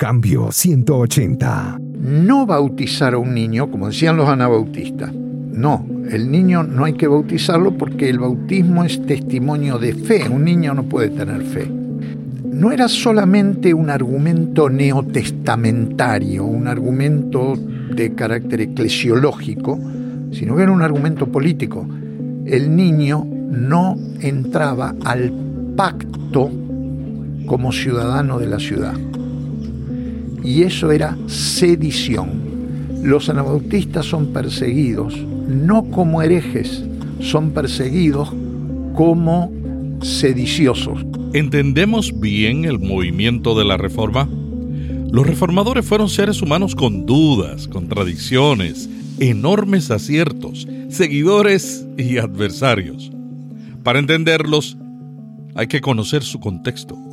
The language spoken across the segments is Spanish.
Cambio 180. No bautizar a un niño, como decían los anabautistas. No, el niño no hay que bautizarlo porque el bautismo es testimonio de fe. Un niño no puede tener fe. No era solamente un argumento neotestamentario, un argumento de carácter eclesiológico, sino que era un argumento político. El niño no entraba al pacto como ciudadano de la ciudad. Y eso era sedición. Los anabautistas son perseguidos no como herejes, son perseguidos como sediciosos. ¿Entendemos bien el movimiento de la reforma? Los reformadores fueron seres humanos con dudas, contradicciones, enormes aciertos, seguidores y adversarios. Para entenderlos, hay que conocer su contexto.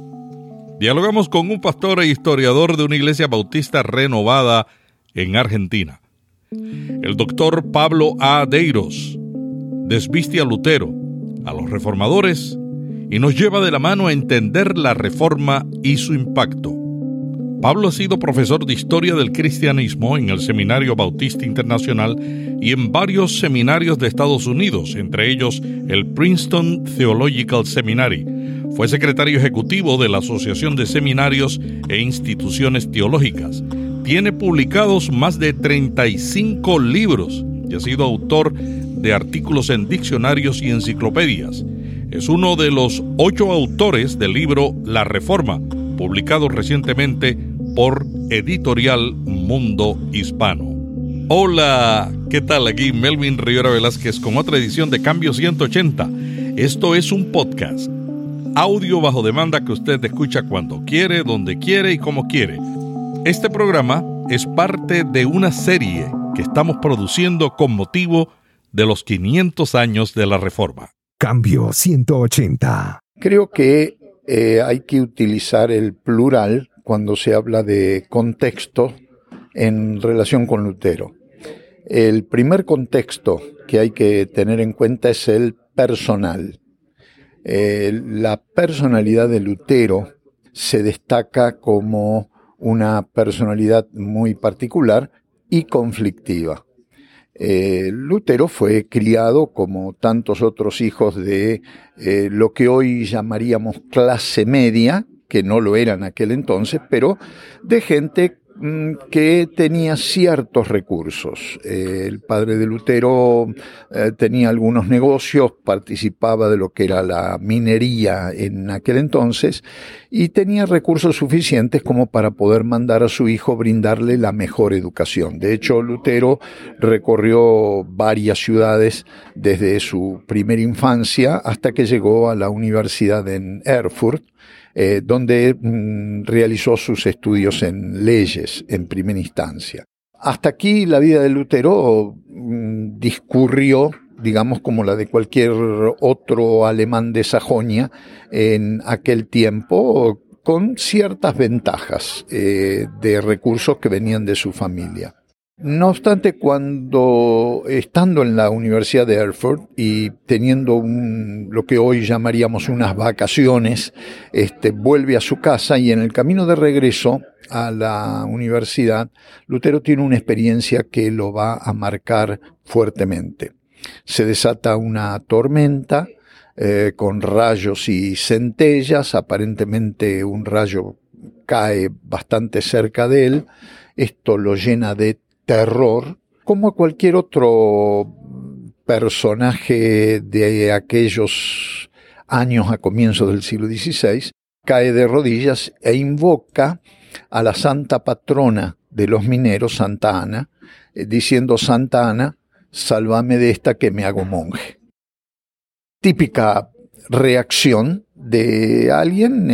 Dialogamos con un pastor e historiador de una iglesia bautista renovada en Argentina. El doctor Pablo A. Deiros desviste a Lutero, a los reformadores, y nos lleva de la mano a entender la reforma y su impacto. Pablo ha sido profesor de historia del cristianismo en el Seminario Bautista Internacional y en varios seminarios de Estados Unidos, entre ellos el Princeton Theological Seminary. Fue secretario ejecutivo de la Asociación de Seminarios e Instituciones Teológicas. Tiene publicados más de 35 libros y ha sido autor de artículos en diccionarios y enciclopedias. Es uno de los ocho autores del libro La Reforma, publicado recientemente por Editorial Mundo Hispano. Hola, ¿qué tal? Aquí Melvin Rivera Velázquez con otra edición de Cambio 180. Esto es un podcast, audio bajo demanda que usted escucha cuando quiere, donde quiere y como quiere. Este programa es parte de una serie que estamos produciendo con motivo de los 500 años de la Reforma. Cambio 180. Creo que eh, hay que utilizar el plural cuando se habla de contexto en relación con Lutero. El primer contexto que hay que tener en cuenta es el personal. Eh, la personalidad de Lutero se destaca como una personalidad muy particular y conflictiva. Eh, Lutero fue criado como tantos otros hijos de eh, lo que hoy llamaríamos clase media, que no lo era en aquel entonces, pero de gente que tenía ciertos recursos. Eh, el padre de Lutero eh, tenía algunos negocios, participaba de lo que era la minería en aquel entonces y tenía recursos suficientes como para poder mandar a su hijo brindarle la mejor educación. De hecho, Lutero recorrió varias ciudades desde su primera infancia hasta que llegó a la universidad en Erfurt eh, donde mm, realizó sus estudios en leyes en primera instancia. Hasta aquí la vida de Lutero mm, discurrió digamos como la de cualquier otro alemán de Sajonia en aquel tiempo, con ciertas ventajas eh, de recursos que venían de su familia. No obstante, cuando estando en la Universidad de Erfurt y teniendo un, lo que hoy llamaríamos unas vacaciones, este, vuelve a su casa y en el camino de regreso a la universidad, Lutero tiene una experiencia que lo va a marcar fuertemente. Se desata una tormenta eh, con rayos y centellas, aparentemente un rayo cae bastante cerca de él, esto lo llena de terror, como a cualquier otro personaje de aquellos años a comienzos del siglo XVI, cae de rodillas e invoca a la santa patrona de los mineros, Santa Ana, eh, diciendo, Santa Ana, sálvame de esta que me hago monje. Típica reacción de alguien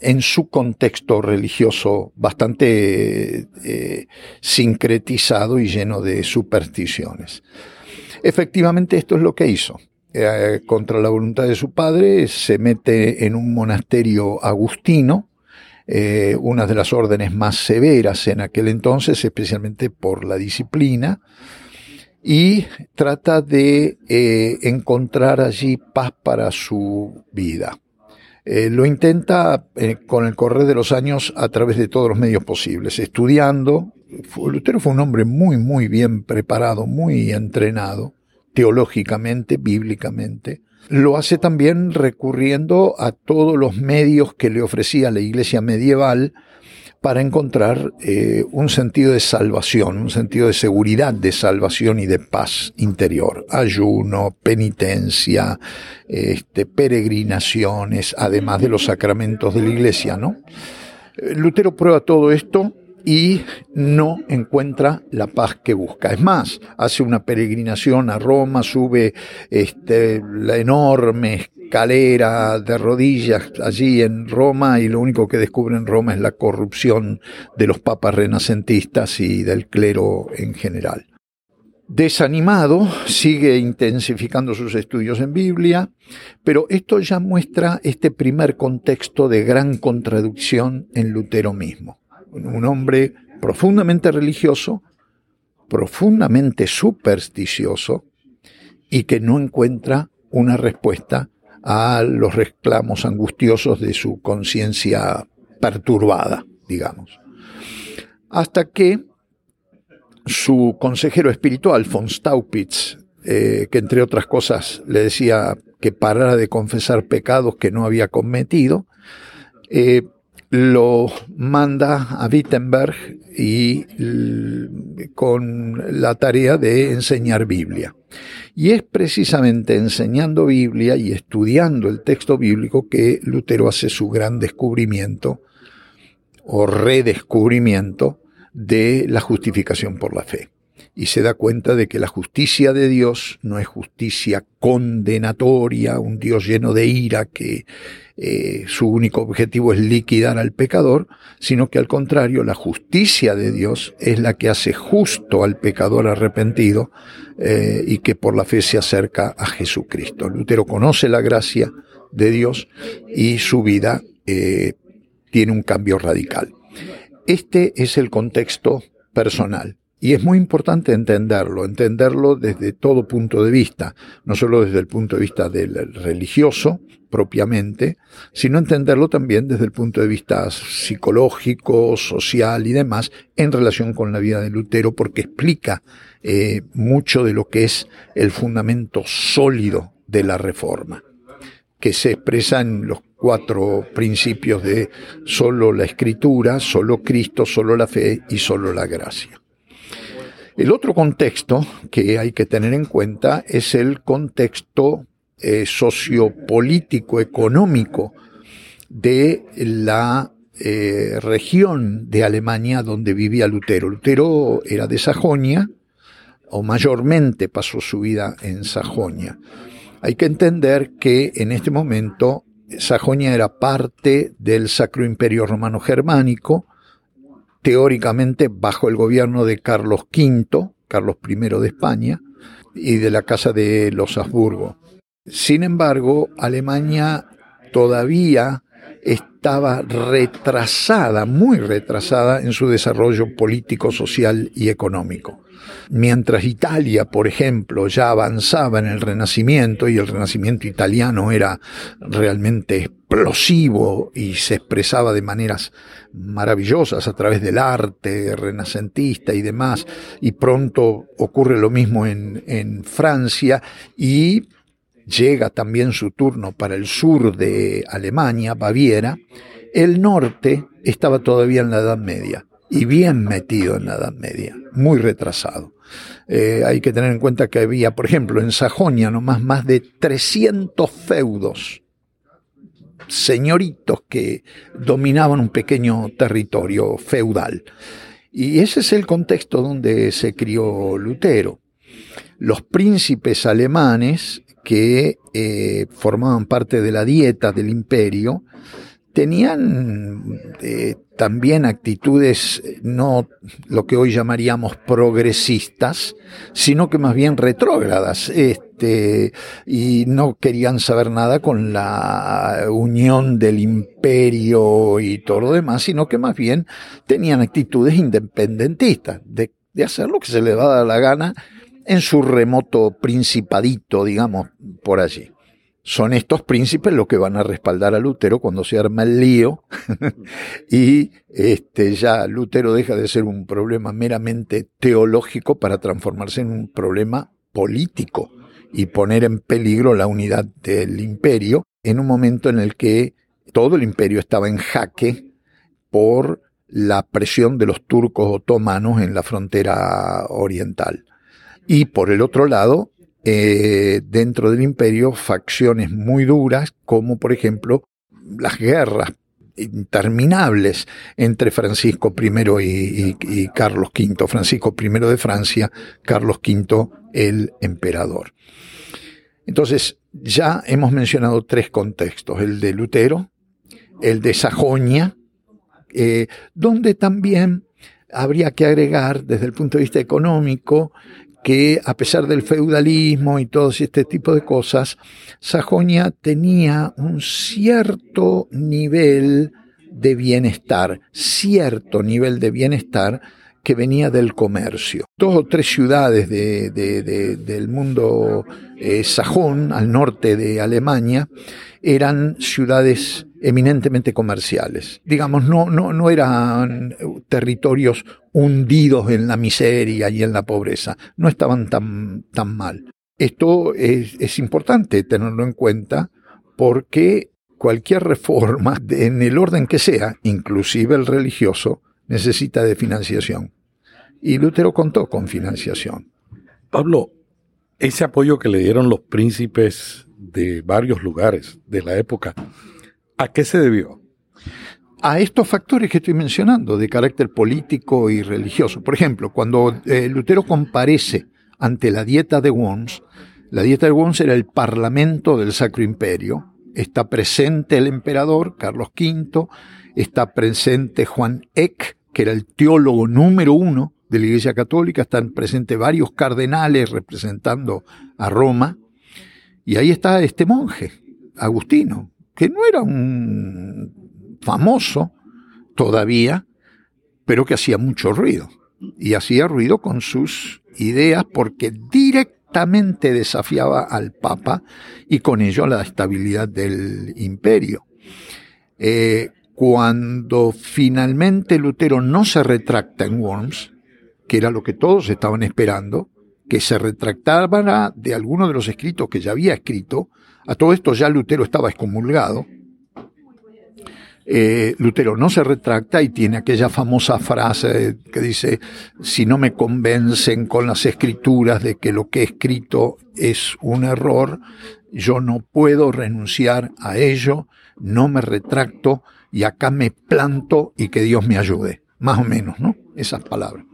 en, su contexto religioso bastante eh, sincretizado y lleno de supersticiones. Efectivamente esto es lo que hizo. Eh, contra la voluntad de su padre se mete en un monasterio agustino, eh, una de las órdenes más severas en aquel entonces, especialmente por la disciplina, y trata de encontrar allí paz para su vida. Eh, lo intenta eh, con el correr de los años a través de todos los medios posibles, estudiando. Lutero fue un hombre muy, muy bien preparado, muy entrenado, teológicamente, bíblicamente. Lo hace también recurriendo a todos los medios que le ofrecía la iglesia medieval para encontrar eh, un sentido de salvación, un sentido de seguridad, de salvación y de paz interior. Ayuno, penitencia, este, peregrinaciones, además de los sacramentos de la iglesia, ¿no? Lutero prueba todo esto y no encuentra la paz que busca. Es más, hace una peregrinación a Roma, sube este, la enorme escalera de rodillas allí en Roma y lo único que descubre en Roma es la corrupción de los papas renacentistas y del clero en general. Desanimado, sigue intensificando sus estudios en Biblia, pero esto ya muestra este primer contexto de gran contradicción en Lutero mismo un hombre profundamente religioso, profundamente supersticioso y que no encuentra una respuesta a los reclamos angustiosos de su conciencia perturbada, digamos. Hasta que su consejero espiritual, von Staupitz, eh, que entre otras cosas le decía que parara de confesar pecados que no había cometido, eh, lo manda a Wittenberg y con la tarea de enseñar Biblia. Y es precisamente enseñando Biblia y estudiando el texto bíblico que Lutero hace su gran descubrimiento o redescubrimiento de la justificación por la fe y se da cuenta de que la justicia de Dios no es justicia condenatoria, un Dios lleno de ira que eh, su único objetivo es liquidar al pecador, sino que al contrario, la justicia de Dios es la que hace justo al pecador arrepentido eh, y que por la fe se acerca a Jesucristo. Lutero conoce la gracia de Dios y su vida eh, tiene un cambio radical. Este es el contexto personal. Y es muy importante entenderlo, entenderlo desde todo punto de vista, no solo desde el punto de vista del religioso propiamente, sino entenderlo también desde el punto de vista psicológico, social y demás, en relación con la vida de Lutero, porque explica eh, mucho de lo que es el fundamento sólido de la reforma, que se expresa en los cuatro principios de solo la escritura, solo Cristo, solo la fe y solo la gracia. El otro contexto que hay que tener en cuenta es el contexto eh, sociopolítico, económico de la eh, región de Alemania donde vivía Lutero. Lutero era de Sajonia, o mayormente pasó su vida en Sajonia. Hay que entender que en este momento Sajonia era parte del Sacro Imperio Romano Germánico, teóricamente bajo el gobierno de Carlos V, Carlos I de España, y de la Casa de los Habsburgo. Sin embargo, Alemania todavía estaba retrasada, muy retrasada en su desarrollo político, social y económico. Mientras Italia, por ejemplo, ya avanzaba en el Renacimiento y el Renacimiento italiano era realmente explosivo y se expresaba de maneras maravillosas a través del arte renacentista y demás, y pronto ocurre lo mismo en, en Francia y llega también su turno para el sur de Alemania, Baviera, el norte estaba todavía en la Edad Media y bien metido en la Edad Media, muy retrasado. Eh, hay que tener en cuenta que había, por ejemplo, en Sajonia nomás más de 300 feudos, señoritos que dominaban un pequeño territorio feudal. Y ese es el contexto donde se crió Lutero. Los príncipes alemanes que eh, formaban parte de la dieta del imperio tenían eh, también actitudes no lo que hoy llamaríamos progresistas, sino que más bien retrógradas, este, y no querían saber nada con la unión del imperio y todo lo demás, sino que más bien tenían actitudes independentistas, de, de hacer lo que se les daba la gana en su remoto principadito, digamos, por allí. son estos príncipes los que van a respaldar a Lutero cuando se arma el lío y este, ya Lutero deja de ser un problema meramente teológico para transformarse en un problema político y poner en peligro la unidad del imperio en un momento en el que todo el imperio estaba en jaque por la presión de los turcos otomanos en la frontera oriental. Y por el otro lado, eh, dentro del imperio, facciones muy duras, como por ejemplo las guerras interminables entre Francisco I y, Carlos V. Francisco I de Francia, Carlos V el emperador. Entonces, ya hemos mencionado tres contextos, el de Lutero, el de Sajonia, eh, donde también habría que agregar desde el punto de vista económico que a pesar del feudalismo y todo este tipo de cosas, Sajonia tenía un cierto nivel de bienestar, cierto nivel de bienestar que venía del comercio. Dos o tres ciudades del mundo eh, sajón, al norte de Alemania, eran ciudades eminentemente comerciales. Digamos, no, no, no eran territorios hundidos en la miseria y en la pobreza. No estaban tan, tan mal. Esto es, es importante tenerlo en cuenta porque cualquier reforma, en el orden que sea, inclusive el religioso, necesita de financiación. Y Lutero contó con financiación. Pablo, ese apoyo que le dieron los príncipes de varios lugares de la época, ¿a qué se debió? A estos factores que estoy mencionando, de carácter político y religioso. Por ejemplo, cuando eh, Lutero comparece ante la Dieta de Worms, la Dieta de Worms era el parlamento del Sacro Imperio, está presente el emperador Carlos V, está presente Juan Eck, que era el teólogo número uno de la Iglesia Católica, están presentes varios cardenales representando a Roma, y ahí está este monje, Agustino, que no era un famoso todavía, pero que hacía mucho ruido. Y hacía ruido con sus ideas porque directamente desafiaba al Papa y con ello la estabilidad del imperio. Eh, cuando finalmente Lutero no se retracta en Worms, que era lo que todos estaban esperando, que se retractara de alguno de los escritos que ya había escrito. A todo esto ya Lutero estaba excomulgado. Eh, Lutero no se retracta y tiene aquella famosa frase que dice, si no me convencen con las escrituras de que lo que he escrito es un error, yo no puedo renunciar a ello, no me retracto y acá me planto y que Dios me ayude. Más o menos, ¿no? Esas palabras.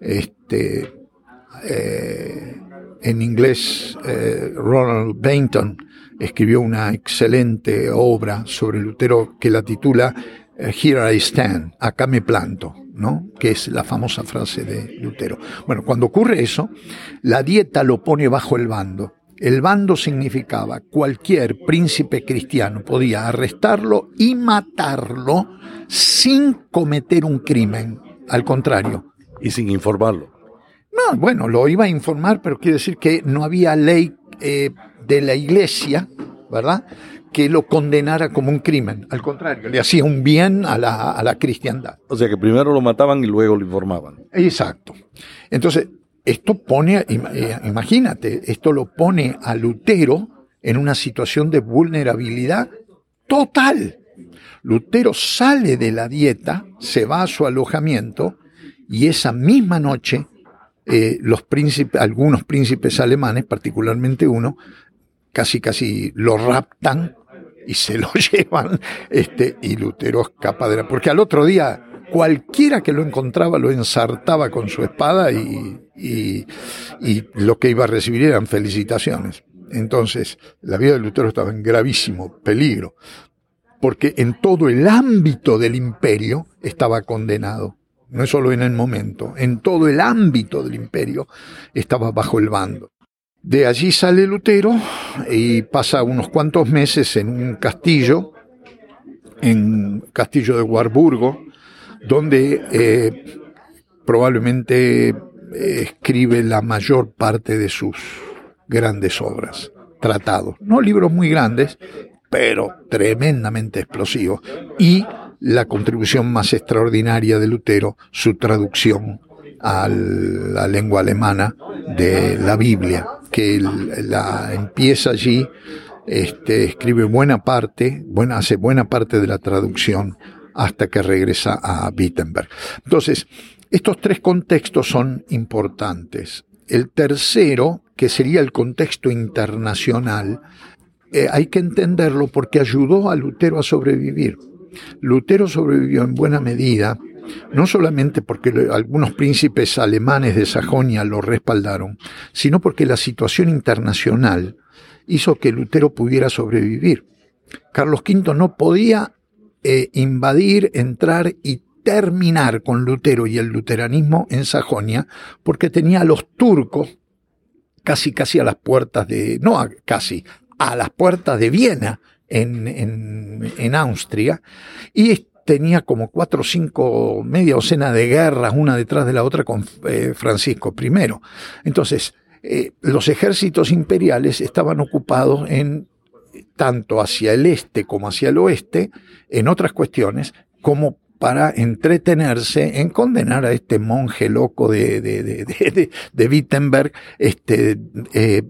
Este, eh, en inglés, eh, Ronald Bainton escribió una excelente obra sobre Lutero que la titula eh, Here I Stand, acá me planto, ¿no? Que es la famosa frase de Lutero. Bueno, cuando ocurre eso, la dieta lo pone bajo el bando. El bando significaba cualquier príncipe cristiano podía arrestarlo y matarlo sin cometer un crimen. Al contrario. Y sin informarlo. No, bueno, lo iba a informar, pero quiere decir que no había ley eh, de la iglesia, ¿verdad? Que lo condenara como un crimen. Al contrario, le hacía un bien a la, a la cristiandad. O sea que primero lo mataban y luego lo informaban. Exacto. Entonces, esto pone, eh, imagínate, esto lo pone a Lutero en una situación de vulnerabilidad total. Lutero sale de la dieta, se va a su alojamiento y esa misma noche eh, los príncipes, algunos príncipes alemanes, particularmente uno, casi casi lo raptan y se lo llevan, este, y Lutero escapa de la, porque al otro día cualquiera que lo encontraba lo ensartaba con su espada y, y, y lo que iba a recibir eran felicitaciones. Entonces, la vida de Lutero estaba en gravísimo peligro, porque en todo el ámbito del imperio estaba condenado no es solo en el momento, en todo el ámbito del imperio estaba bajo el bando. De allí sale Lutero y pasa unos cuantos meses en un castillo, en castillo de Warburgo, donde eh, probablemente eh, escribe la mayor parte de sus grandes obras. tratados. No libros muy grandes, pero tremendamente explosivos. Y la contribución más extraordinaria de Lutero, su traducción a la lengua alemana de la Biblia, que la empieza allí, este, escribe buena parte, buena, hace buena parte de la traducción hasta que regresa a Wittenberg. Entonces, estos tres contextos son importantes. El tercero, que sería el contexto internacional, eh, hay que entenderlo porque ayudó a Lutero a sobrevivir. Lutero sobrevivió en buena medida, no solamente porque algunos príncipes alemanes de Sajonia lo respaldaron, sino porque la situación internacional hizo que Lutero pudiera sobrevivir. Carlos V no podía eh, invadir, entrar y terminar con Lutero y el luteranismo en Sajonia, porque tenía a los turcos casi casi a las puertas de, no casi, a las puertas de Viena, en, en, en Austria, y tenía como cuatro o cinco, media docena de guerras, una detrás de la otra con eh, Francisco I. Entonces, eh, los ejércitos imperiales estaban ocupados en tanto hacia el este como hacia el oeste, en otras cuestiones, como para entretenerse en condenar a este monje loco de, de, de, de Wittenberg, este, eh,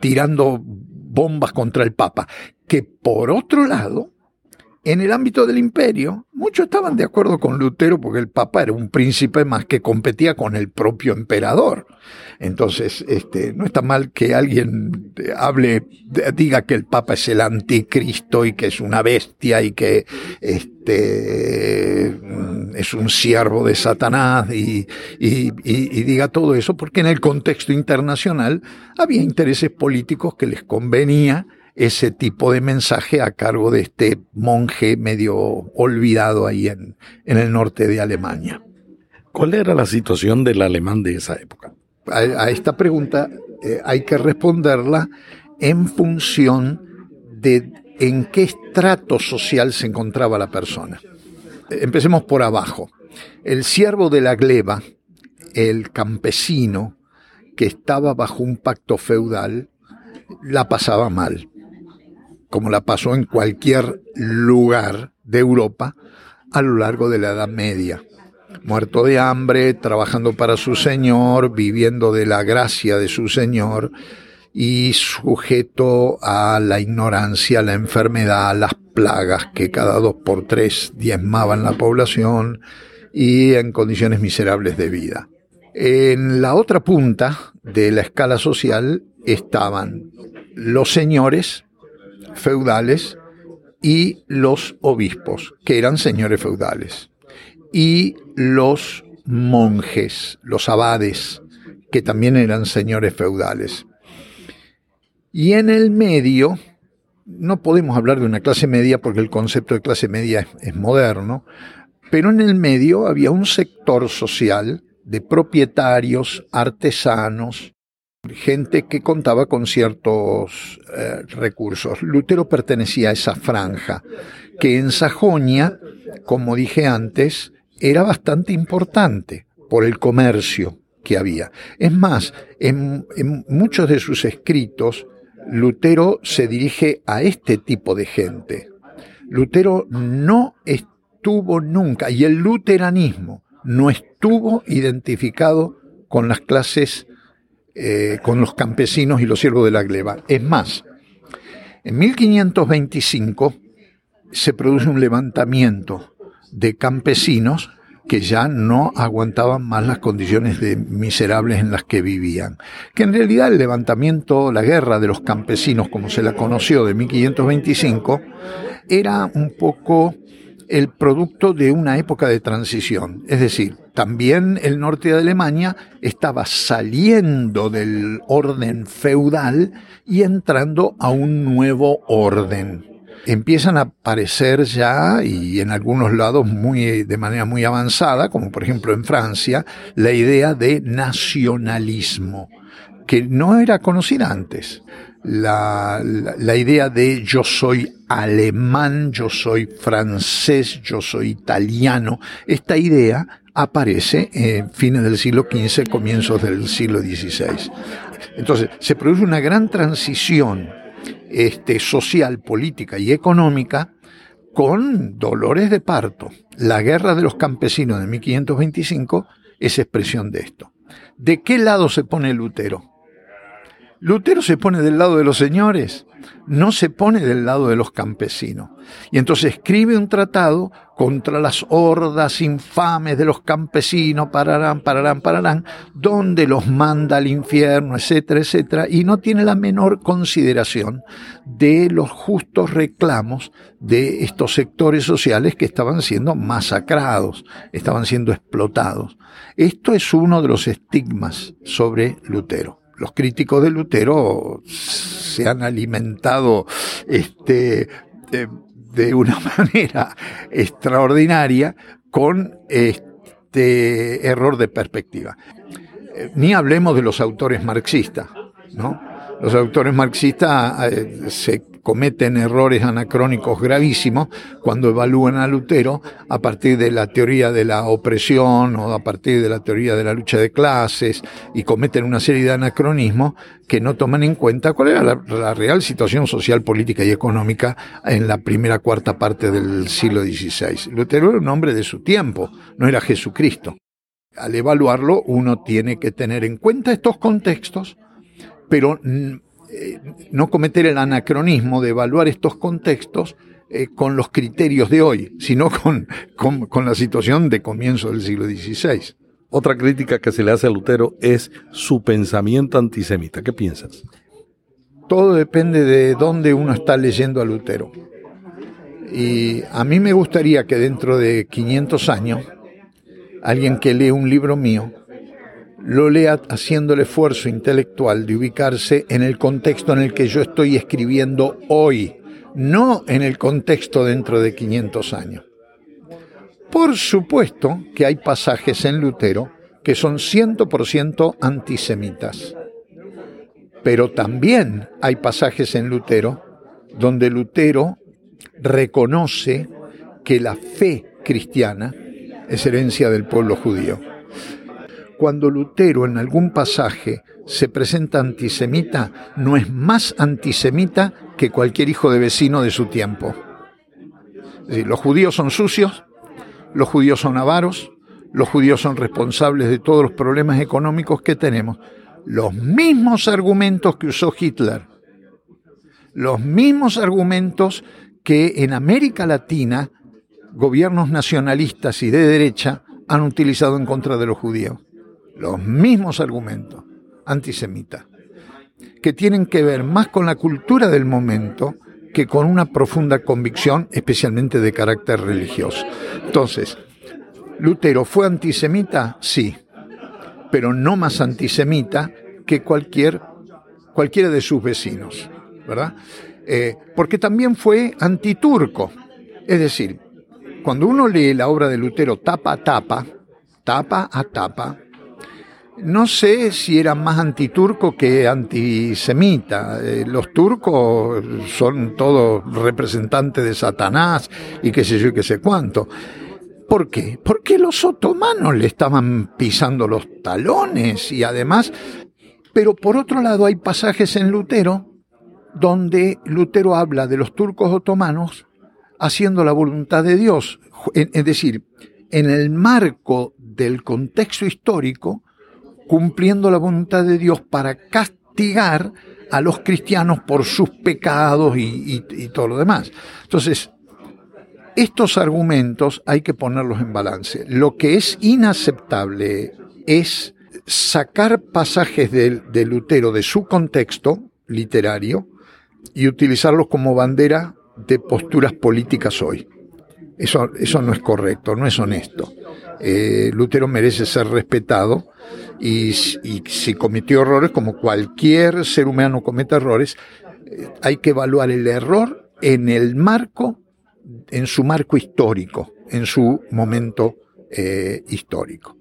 tirando bombas contra el Papa, que por otro lado, en el ámbito del imperio, muchos estaban de acuerdo con Lutero porque el Papa era un príncipe más que competía con el propio emperador. Entonces, este, no está mal que alguien hable, diga que el Papa es el anticristo y que es una bestia y que este, es un siervo de Satanás y, y, y diga todo eso, porque en el contexto internacional había intereses políticos que les convenía ese tipo de mensaje a cargo de este monje medio olvidado ahí en, en el norte de Alemania. ¿Cuál era la situación del alemán de esa época? A, esta pregunta eh, hay que responderla en función de en qué estrato social se encontraba la persona. Empecemos por abajo. El siervo de la gleba, el campesino que estaba bajo un pacto feudal, la pasaba mal como la pasó en cualquier lugar de Europa a lo largo de la Edad Media. Muerto de hambre, trabajando para su Señor, viviendo de la gracia de su Señor y sujeto a la ignorancia, la enfermedad, las plagas que cada dos por tres diezmaban la población y en condiciones miserables de vida. En la otra punta de la escala social estaban los señores, feudales y los obispos, que eran señores feudales, y los monjes, los abades, que también eran señores feudales. Y en el medio, no podemos hablar de una clase media porque el concepto de clase media es, moderno, pero en el medio había un sector social de propietarios, artesanos, gente que contaba con ciertos eh, recursos. Lutero pertenecía a esa franja, que en Sajonia, como dije antes, era bastante importante por el comercio que había. Es más, en, en muchos de sus escritos, Lutero se dirige a este tipo de gente. Lutero no estuvo nunca, y el luteranismo no estuvo identificado con las clases eh, con los campesinos y los siervos de la gleba. Es más, en 1525 se produce un levantamiento de campesinos que ya no aguantaban más las condiciones de miserables en las que vivían. Que en realidad el levantamiento, la guerra de los campesinos, como se la conoció de 1525, era un poco el producto de una época de transición. Es decir, también el norte de Alemania estaba saliendo del orden feudal y entrando a un nuevo orden. Empiezan a aparecer ya, y en algunos lados muy, de manera muy avanzada, como por ejemplo en Francia, la idea de nacionalismo, que no era conocida antes la, la, idea de yo soy alemán, yo soy francés, yo soy italiano. Esta idea aparece en fines del siglo XV, comienzos del siglo XVI. Entonces, se produce una gran transición este, social, política y económica con dolores de parto. La guerra de los campesinos de 1525 es expresión de esto. ¿De qué lado se pone Lutero? Lutero se pone del lado de los señores, no se pone del lado de los campesinos. Y entonces escribe un tratado contra las hordas infames de los campesinos, pararán, pararán, pararán, donde los manda al infierno, etcétera, etcétera, y no tiene la menor consideración de los justos reclamos de estos sectores sociales que estaban siendo masacrados, estaban siendo explotados. Esto es uno de los estigmas sobre Lutero los críticos de Lutero se han alimentado este, de, una manera extraordinaria con este error de perspectiva. Eh, ni hablemos de los autores marxistas, ¿no? Los autores marxistas eh, se cometen errores anacrónicos gravísimos cuando evalúan a Lutero a partir de la teoría de la opresión o a partir de la teoría de la lucha de clases y cometen una serie de anacronismos que no toman en cuenta cuál era la, real situación social, política y económica en la primera cuarta parte del siglo XVI. Lutero era un hombre de su tiempo, no era Jesucristo. Al evaluarlo uno tiene que tener en cuenta estos contextos, pero eh, no cometer el anacronismo de evaluar estos contextos eh, con los criterios de hoy, sino con, con, la situación de comienzo del siglo XVI. Otra crítica que se le hace a Lutero es su pensamiento antisemita. ¿Qué piensas? Todo depende de dónde uno está leyendo a Lutero. Y a mí me gustaría que dentro de 500 años, alguien que lee un libro mío lo lea haciendo el esfuerzo intelectual de ubicarse en el contexto en el que yo estoy escribiendo hoy, no en el contexto dentro de 500 años. Por supuesto que hay pasajes en Lutero que son 100% antisemitas, pero también hay pasajes en Lutero donde Lutero reconoce que la fe cristiana es herencia del pueblo judío cuando Lutero en algún pasaje se presenta antisemita, no es más antisemita que cualquier hijo de vecino de su tiempo. Los judíos son sucios, los judíos son avaros, los judíos son responsables de todos los problemas económicos que tenemos. Los mismos argumentos que usó Hitler, los mismos argumentos que en América Latina gobiernos nacionalistas y de derecha han utilizado en contra de los judíos los mismos argumentos antisemitas, que tienen que ver más con la cultura del momento que con una profunda convicción, especialmente de carácter religioso. Entonces, Lutero fue antisemita, sí, pero no más antisemita que cualquier, cualquiera de sus vecinos, ¿verdad? Eh, porque también fue antiturco. Es decir, cuando uno lee la obra de Lutero tapa a tapa, tapa a tapa, no sé si era más antiturco que antisemita. Eh, los turcos son todos representantes de Satanás y qué sé yo y qué sé cuánto. ¿Por qué? Porque los otomanos le estaban pisando los talones y además... Pero por otro lado hay pasajes en Lutero donde Lutero habla de los turcos otomanos haciendo la voluntad de Dios. Es decir, en el marco del contexto histórico, cumpliendo la voluntad de Dios para castigar a los cristianos por sus pecados y, todo lo demás. Entonces, estos argumentos hay que ponerlos en balance. Lo que es inaceptable es sacar pasajes de, de, Lutero de su contexto literario y utilizarlos como bandera de posturas políticas hoy. Eso, eso no es correcto, no es honesto. Eh, Lutero merece ser respetado y, si cometió errores, como cualquier ser humano comete errores, eh, hay que evaluar el error en el marco, en su marco histórico, en su momento eh, histórico.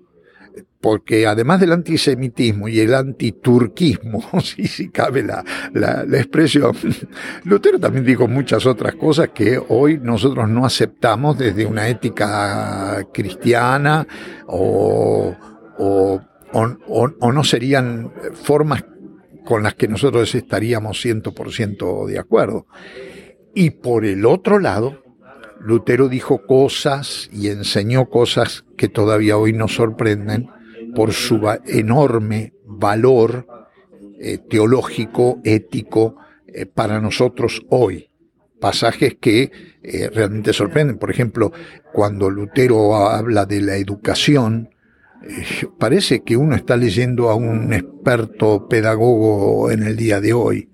Porque además del antisemitismo y el antiturquismo, si, si cabe la, la, expresión, Lutero también dijo muchas otras cosas que hoy nosotros no aceptamos desde una ética cristiana o, o, o, o no serían formas con las que nosotros estaríamos 100% de acuerdo. Y por el otro lado, Lutero dijo cosas y enseñó cosas que todavía hoy nos sorprenden por su enorme valor eh, teológico, ético, eh, para nosotros hoy. Pasajes que eh, realmente sorprenden. Por ejemplo, cuando Lutero habla de la educación, parece que uno está leyendo a un experto pedagogo en el día de hoy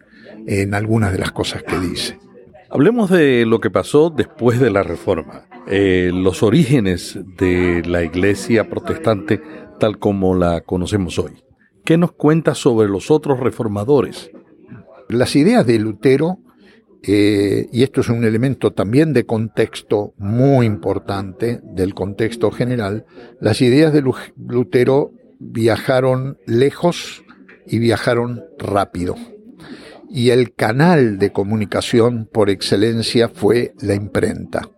en algunas de las cosas que dice. Hablemos de lo que pasó después de la Reforma, eh, los orígenes de la Iglesia protestante tal como la conocemos hoy. ¿Qué nos cuenta sobre los otros reformadores? Las ideas de Lutero, eh, y esto es un elemento también de contexto muy importante, del contexto general, las ideas de Lutero viajaron lejos y viajaron rápido. Y el canal de comunicación por excelencia fue la imprenta.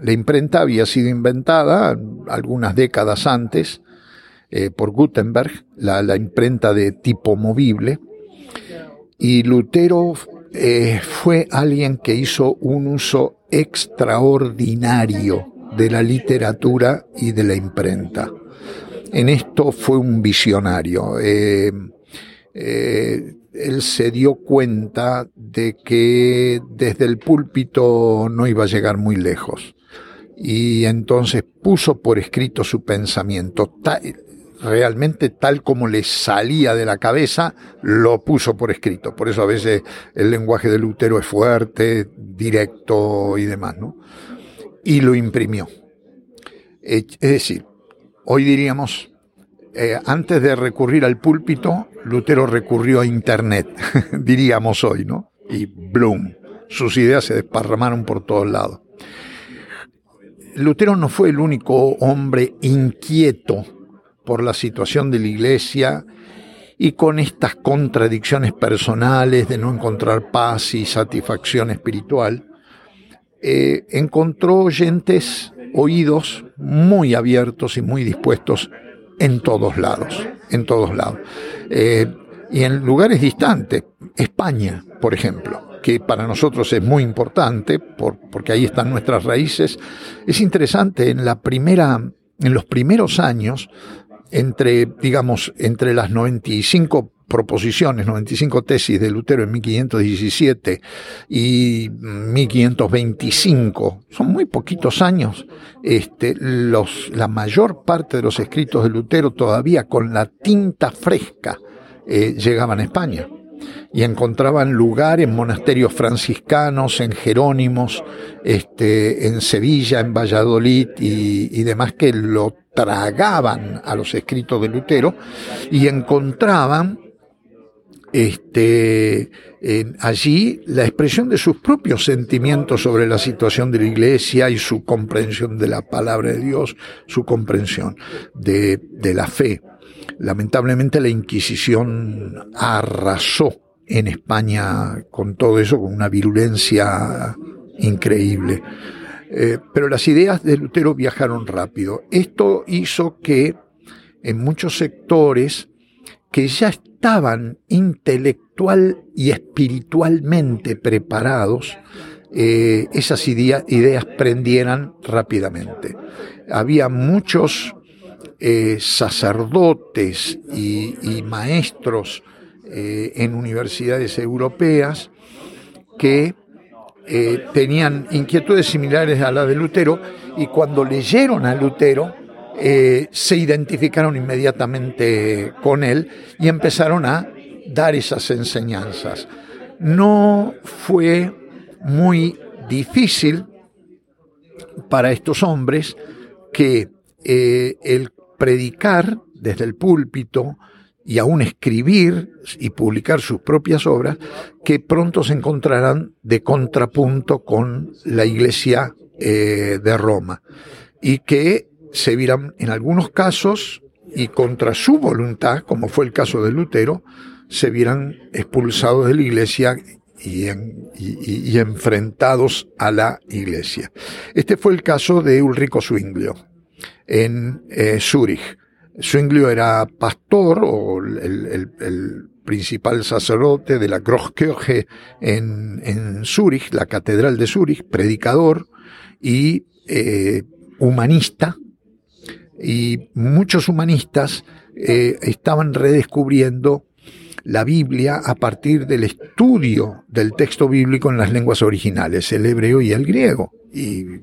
La imprenta había sido inventada algunas décadas antes eh, por Gutenberg, la, imprenta de tipo movible, y Lutero eh, fue alguien que hizo un uso extraordinario de la literatura y de la imprenta. En esto fue un visionario. Eh, él se dio cuenta de que desde el púlpito no iba a llegar muy lejos. Y entonces puso por escrito su pensamiento. Realmente tal como le salía de la cabeza, lo puso por escrito. Por eso a veces el lenguaje de Lutero es fuerte, directo y demás, ¿no? Y lo imprimió. Es decir, hoy diríamos, eh, antes de recurrir al púlpito, Lutero recurrió a Internet, diríamos hoy, ¿no? Y Bloom. Sus ideas se desparramaron por todos lados. Lutero no fue el único hombre inquieto por la situación de la iglesia y con estas contradicciones personales de no encontrar paz y satisfacción espiritual. Eh, encontró oyentes, oídos muy abiertos y muy dispuestos en todos lados, en todos lados. Eh, y en lugares distantes, España, por ejemplo, que para nosotros es muy importante, porque ahí están nuestras raíces. Es interesante, en la primera, en los primeros años, entre, digamos, entre las 95 proposiciones, 95 tesis de Lutero en 1517 y 1525, son muy poquitos años, este, los, la mayor parte de los escritos de Lutero todavía con la tinta fresca eh, llegaban a España y encontraban lugar en monasterios franciscanos, en Jerónimos, este, en Sevilla, en Valladolid y, y demás que lo tragaban a los escritos de Lutero y encontraban este, allí la expresión de sus propios sentimientos sobre la situación de la iglesia y su comprensión de la palabra de Dios, su comprensión de, de la fe. Lamentablemente la Inquisición arrasó en España con todo eso, con una virulencia increíble. Eh, pero las ideas de Lutero viajaron rápido. Esto hizo que en muchos sectores que ya estaban intelectual y espiritualmente preparados, eh, esas ideas prendieran rápidamente. Había muchos eh, sacerdotes y, maestros eh, en universidades europeas que tenían inquietudes similares a las de Lutero y cuando leyeron a Lutero eh, se identificaron inmediatamente con él y empezaron a dar esas enseñanzas. No fue muy difícil para estos hombres que eh, el predicar desde el púlpito y aún escribir y publicar sus propias obras, que pronto se encontrarán de contrapunto con la Iglesia eh, de Roma y que se vieran en algunos casos y contra su voluntad, como fue el caso de Lutero, se vieran expulsados de la iglesia y, enfrentados a la iglesia. Este fue el caso de Ulrico Zwinglio en eh, Zúrich. Zwinglio era pastor o el, principal sacerdote de la Großkirche en, en Zúrich, la catedral de Zúrich, predicador y eh, humanista, y muchos humanistas eh, estaban redescubriendo la Biblia a partir del estudio del texto bíblico en las lenguas originales, el hebreo y el griego. Y,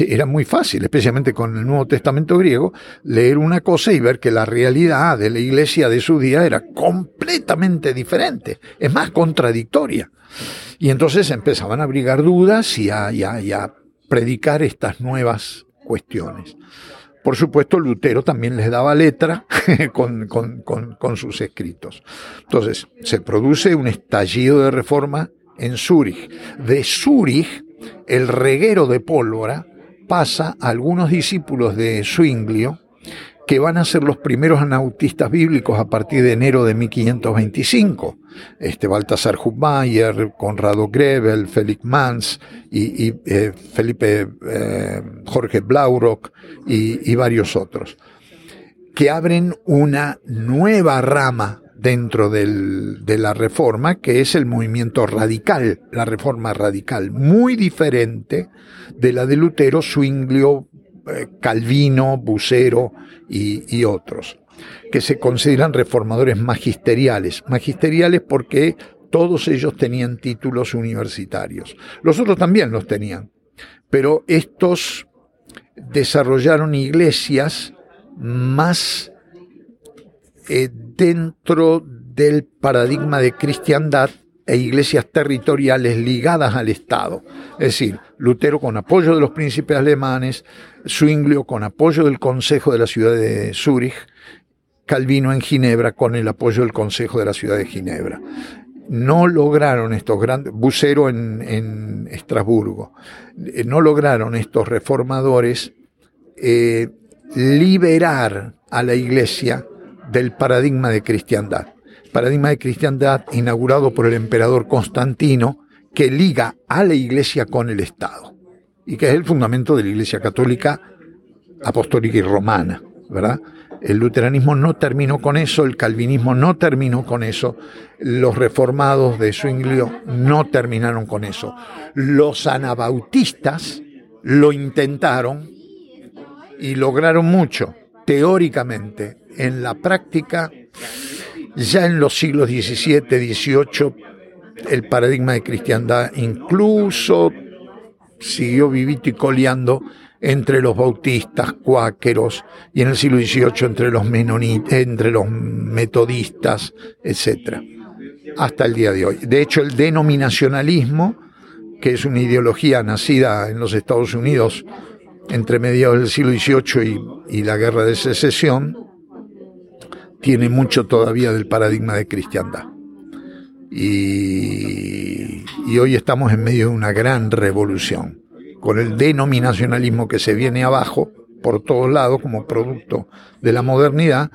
era muy fácil, especialmente con el Nuevo Testamento griego, leer una cosa y ver que la realidad de la iglesia de su día era completamente diferente, es más contradictoria. Y entonces empezaban a abrigar dudas y a, predicar estas nuevas cuestiones. Por supuesto, Lutero también les daba letra con, sus escritos. Entonces, se produce un estallido de reforma en Zúrich. De Zúrich, el reguero de pólvora pasa a algunos discípulos de Zwinglio, que van a ser los primeros anautistas bíblicos a partir de enero de 1525. Este Baltasar Hubmayer, Conrado Grebel, Felix Mans y, eh, Felipe eh, Jorge Blaurock y, y varios otros, que abren una nueva rama dentro del, de la reforma, que es el movimiento radical, la reforma radical, muy diferente de la de Lutero, Zwinglio, Calvino, Bucero y, otros, que se consideran reformadores magisteriales. Magisteriales porque todos ellos tenían títulos universitarios. Los otros también los tenían, pero estos desarrollaron iglesias más eh, dentro del paradigma de cristiandad e iglesias territoriales ligadas al Estado. Es decir, Lutero con apoyo de los príncipes alemanes, Zwinglio con apoyo del Consejo de la ciudad de Zúrich, Calvino en Ginebra con el apoyo del Consejo de la ciudad de Ginebra. No lograron estos grandes, Bucero en, en Estrasburgo, eh, no lograron estos reformadores eh, liberar a la iglesia del paradigma de cristiandad paradigma de cristiandad inaugurado por el emperador Constantino, que liga a la iglesia con el Estado, y que es el fundamento de la iglesia católica apostólica y romana, ¿verdad? El luteranismo no terminó con eso, el calvinismo no terminó con eso, los reformados de Zwinglio no terminaron con eso. Los anabautistas lo intentaron y lograron mucho, teóricamente. En la práctica ya en los siglos XVII, XVIII, el paradigma de cristiandad incluso siguió vivito y coleando entre los bautistas, cuáqueros, y en el siglo XVIII entre los menonitas, entre los metodistas, etc. Hasta el día de hoy. De hecho, el denominacionalismo, que es una ideología nacida en los Estados Unidos entre mediados del siglo XVIII y, y la guerra de secesión, tiene mucho todavía del paradigma de cristiandad. Y, hoy estamos en medio de una gran revolución, con el denominacionalismo que se viene abajo por todos lados como producto de la modernidad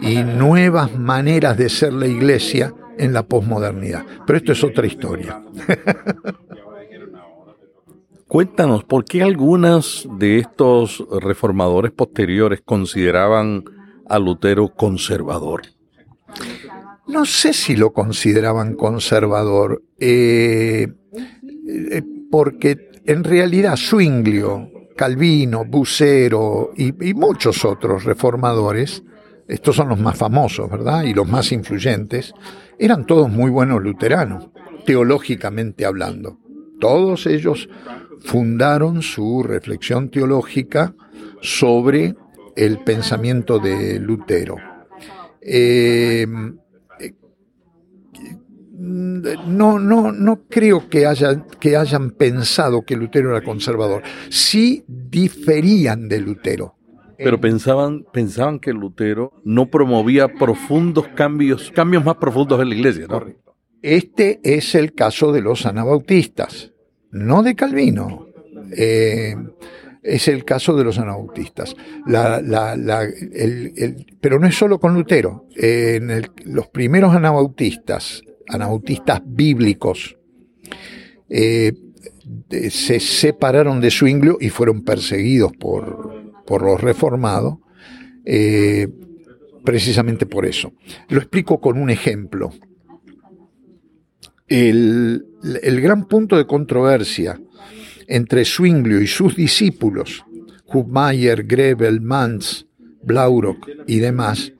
y nuevas maneras de ser la iglesia en la posmodernidad. Pero esto es otra historia. Cuéntanos, ¿por qué algunos de estos reformadores posteriores consideraban a Lutero conservador? No sé si lo consideraban conservador, eh, eh, porque en realidad Zwinglio, Calvino, Bucero y, y, muchos otros reformadores, estos son los más famosos, ¿verdad? Y los más influyentes, eran todos muy buenos luteranos, teológicamente hablando. Todos ellos fundaron su reflexión teológica sobre el pensamiento de Lutero. Eh, no, no, no creo que, que hayan pensado que Lutero era conservador. Sí diferían de Lutero. Pero pensaban, pensaban que Lutero no promovía profundos cambios, cambios más profundos en la iglesia, ¿no? Este es el caso de los anabautistas, no de Calvino. Eh, es el caso de los anabautistas. pero no es solo con Lutero. Los primeros anabautistas, anabautistas bíblicos, eh, se separaron de Zwinglio y fueron perseguidos por, por los reformados. Eh, precisamente por eso. Lo explico con un ejemplo. El gran punto de controversia entre Zwinglio y sus discípulos, Hubmeier, Grebel, Mans, Blaurock y demás,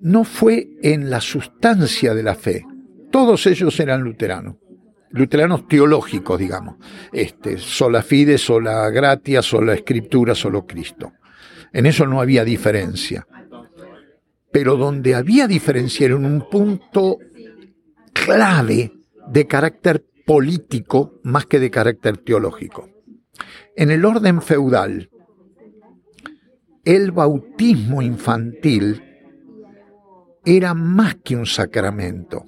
no fue en la sustancia de la fe. Todos ellos eran luteranos, luteranos teológicos, digamos. Este, sola fide, sola gratia, sola escritura, solo Cristo. En eso no había diferencia. Pero donde había diferencia era en un punto clave de carácter político más que de carácter teológico. En el orden feudal, el bautismo infantil era más que un sacramento.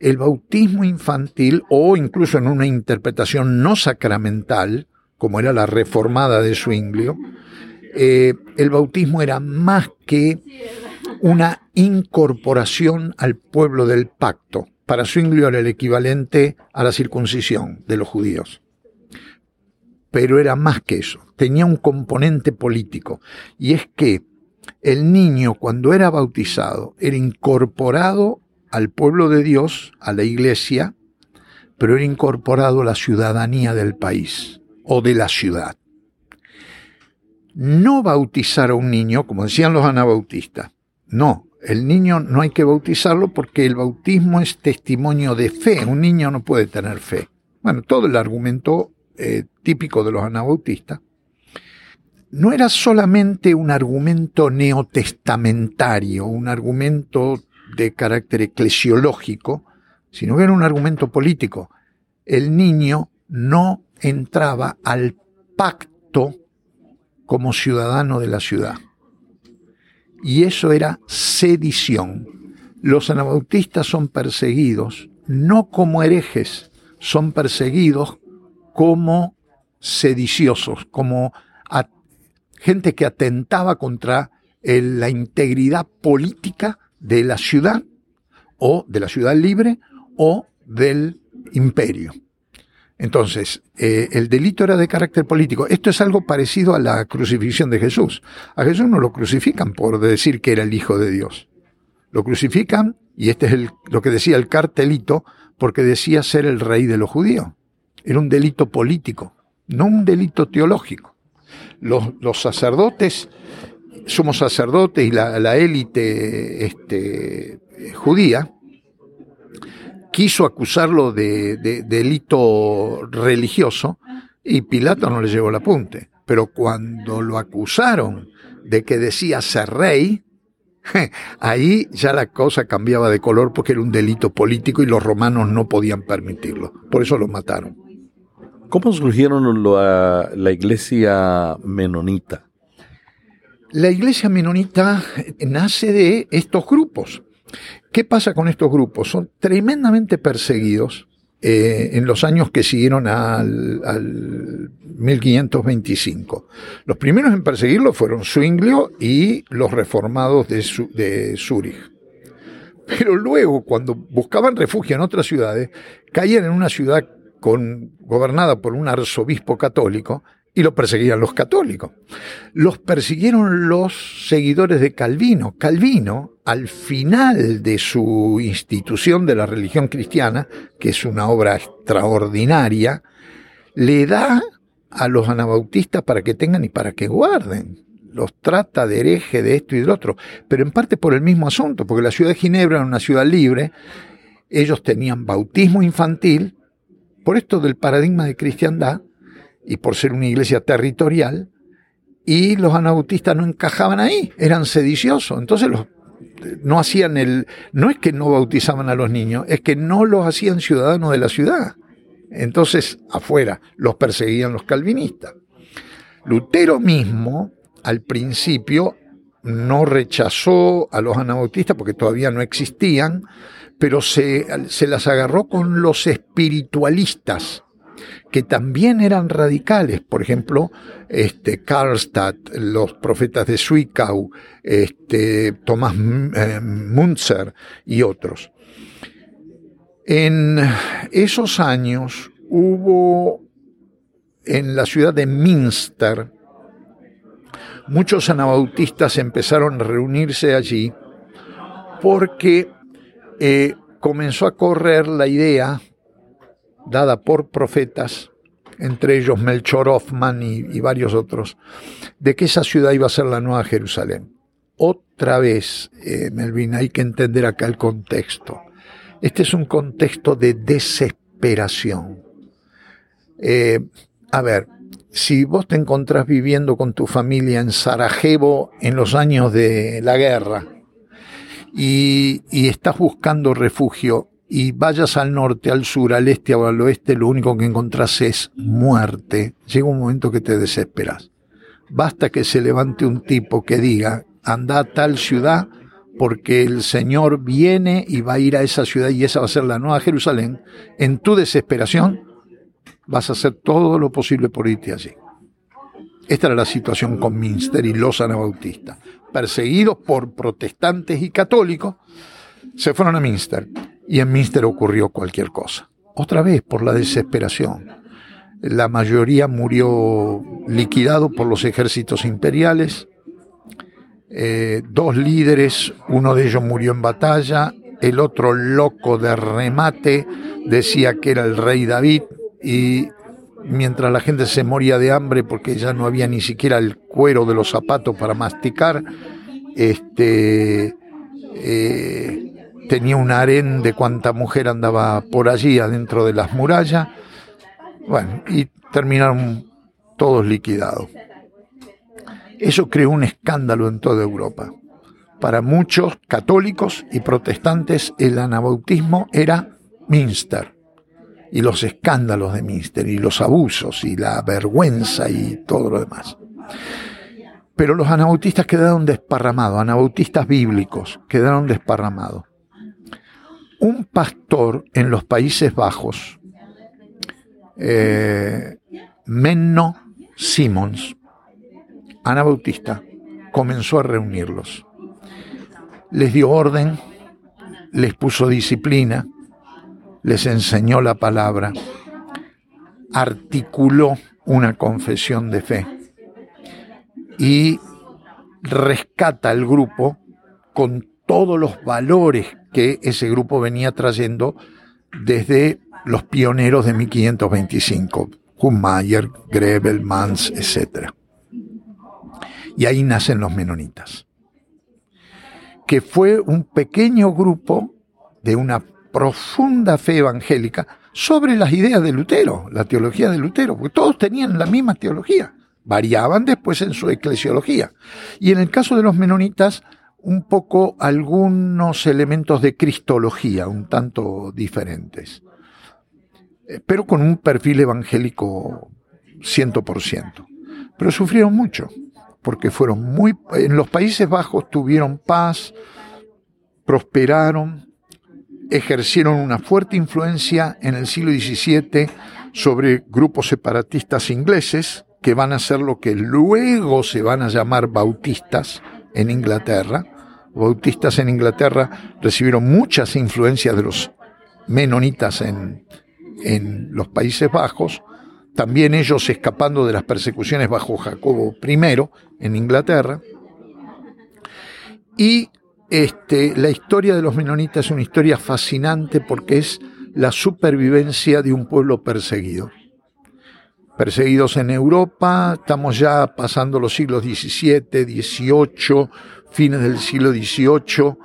El bautismo infantil, o incluso en una interpretación no sacramental, como era la reformada de Zwinglio, eh, el bautismo era más que una incorporación al pueblo del pacto. Para Zwinglio era el equivalente a la circuncisión de los judíos. Pero era más que eso, tenía un componente político, y es que el niño cuando era bautizado era incorporado al pueblo de Dios, a la iglesia, pero era incorporado a la ciudadanía del país o de la ciudad. No bautizar a un niño, como decían los anabautistas, no, el niño no hay que bautizarlo porque el bautismo es testimonio de fe, un niño no puede tener fe. Bueno, todo el argumento eh, típico de los anabautistas no era solamente un argumento neotestamentario, un argumento de carácter eclesiológico, sino que era un argumento político. El niño no entraba al pacto como ciudadano de la ciudad. Y eso era sedición. Los anabautistas son perseguidos no como herejes, son perseguidos como sediciosos, como gente que atentaba contra la integridad política de la ciudad o de la ciudad libre o del imperio. Entonces, eh, el delito era de carácter político. Esto es algo parecido a la crucifixión de Jesús. A Jesús no lo crucifican por decir que era el Hijo de Dios. Lo crucifican, y este es lo que decía el cartelito, porque decía ser el rey de los judíos. Era un delito político, no un delito teológico. Los, los sacerdotes, somos sacerdotes y la, élite este, judía, quiso acusarlo de, delito religioso y Pilato no le llevó el apunte. Pero cuando lo acusaron de que decía ser rey, ahí ya la cosa cambiaba de color porque era un delito político y los romanos no podían permitirlo. Por eso lo mataron. ¿Cómo surgieron la iglesia menonita? La iglesia menonita nace de estos grupos. ¿Qué pasa con estos grupos? Son tremendamente perseguidos eh, en los años que siguieron al, 1525. Los primeros en perseguirlo fueron Zwinglio y los reformados de, de Zúrich. Pero luego, cuando buscaban refugio en otras ciudades, caían en una ciudad con, gobernada por un arzobispo católico y lo perseguían los católicos. Los persiguieron los seguidores de Calvino. Calvino, al final de su institución de la religión cristiana, que es una obra extraordinaria, le da a los anabautistas para que tengan y para que guarden. Los trata de hereje de esto y del otro, pero en parte por el mismo asunto, porque la ciudad de Ginebra era una ciudad libre, ellos tenían bautismo infantil, por esto del paradigma de cristiandad y por ser una iglesia territorial, y los anabautistas no encajaban ahí, eran sediciosos. Entonces los, no hacían el, no es que no bautizaban a los niños, es que no los hacían ciudadanos de la ciudad. Entonces, afuera, los perseguían los calvinistas. Lutero mismo, al principio, no rechazó a los anabautistas porque todavía no existían, pero se, se las agarró con los espiritualistas, que también eran radicales, por ejemplo, este, Karlstadt, los profetas de Zwickau, este, Tomás eh, Munzer y otros. En esos años hubo en la ciudad de Münster muchos anabautistas empezaron a reunirse allí porque eh, comenzó a correr la idea, dada por profetas, entre ellos Melchor Hoffman y, varios otros, de que esa ciudad iba a ser la nueva Jerusalén. Otra vez, eh, Melvin, hay que entender acá el contexto. Este es un contexto de desesperación. Eh, a ver, si vos te encontrás viviendo con tu familia en Sarajevo en los años de la guerra y, y estás buscando refugio y vayas al norte, al sur, al este o al oeste, lo único que encontrás es muerte, llega un momento que te desesperas. Basta que se levante un tipo que diga, anda a tal ciudad porque el Señor viene y va a ir a esa ciudad y esa va a ser la nueva Jerusalén. En tu desesperación vas a hacer todo lo posible por irte allí. Esta era la situación con Minster y los anabautistas. Perseguidos por protestantes y católicos, se fueron a Minster y en Minster ocurrió cualquier cosa. Otra vez por la desesperación. La mayoría murió liquidado por los ejércitos imperiales. Eh, dos líderes, uno de ellos murió en batalla, el otro loco de remate decía que era el rey David y mientras la gente se moría de hambre porque ya no había ni siquiera el cuero de los zapatos para masticar, este eh, tenía un harén de cuánta mujer andaba por allí adentro de las murallas. Bueno, y terminaron todos liquidados. Eso creó un escándalo en toda Europa. Para muchos católicos y protestantes el anabautismo era Minster y los escándalos de Minster y los abusos y la vergüenza y todo lo demás. Pero los anabautistas quedaron desparramados, anabautistas bíblicos quedaron desparramados un pastor en los Países Bajos, eh, Menno Simons, Ana Bautista, comenzó a reunirlos. Les dio orden, les puso disciplina, les enseñó la palabra, articuló una confesión de fe y rescata al grupo con todos los valores que ese grupo venía trayendo desde los pioneros de 1525, Hummayer, Grebel, Mans, etc. Y ahí nacen los menonitas, que fue un pequeño grupo de una profunda fe evangélica sobre las ideas de Lutero, la teología de Lutero, porque todos tenían la misma teología, variaban después en su eclesiología. Y en el caso de los menonitas, un poco algunos elementos de cristología, un tanto diferentes, eh, pero con un perfil evangélico 100%. Pero sufrieron mucho, porque fueron muy... En los Países Bajos tuvieron paz, prosperaron, ejercieron una fuerte influencia en el siglo XVII sobre grupos separatistas ingleses, que van a ser lo que luego se van a llamar bautistas, en Inglaterra. Bautistas en Inglaterra recibieron muchas influencias de los menonitas en, en los Países Bajos, también ellos escapando de las persecuciones bajo Jacobo I en Inglaterra. Y este, la historia de los menonitas es una historia fascinante porque es la supervivencia de un pueblo perseguido perseguidos en Europa, estamos ya pasando los siglos XVII, XVIII, fines del siglo XVIII,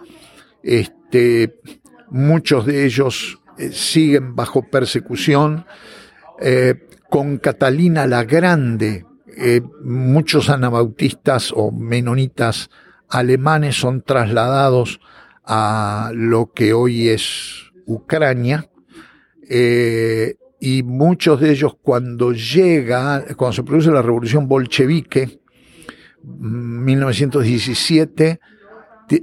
este, muchos de ellos eh, siguen bajo persecución. Eh, con Catalina la Grande, eh, muchos anabautistas o menonitas alemanes son trasladados a lo que hoy es Ucrania y muchos de ellos cuando llega, cuando se produce la revolución bolchevique, 1917,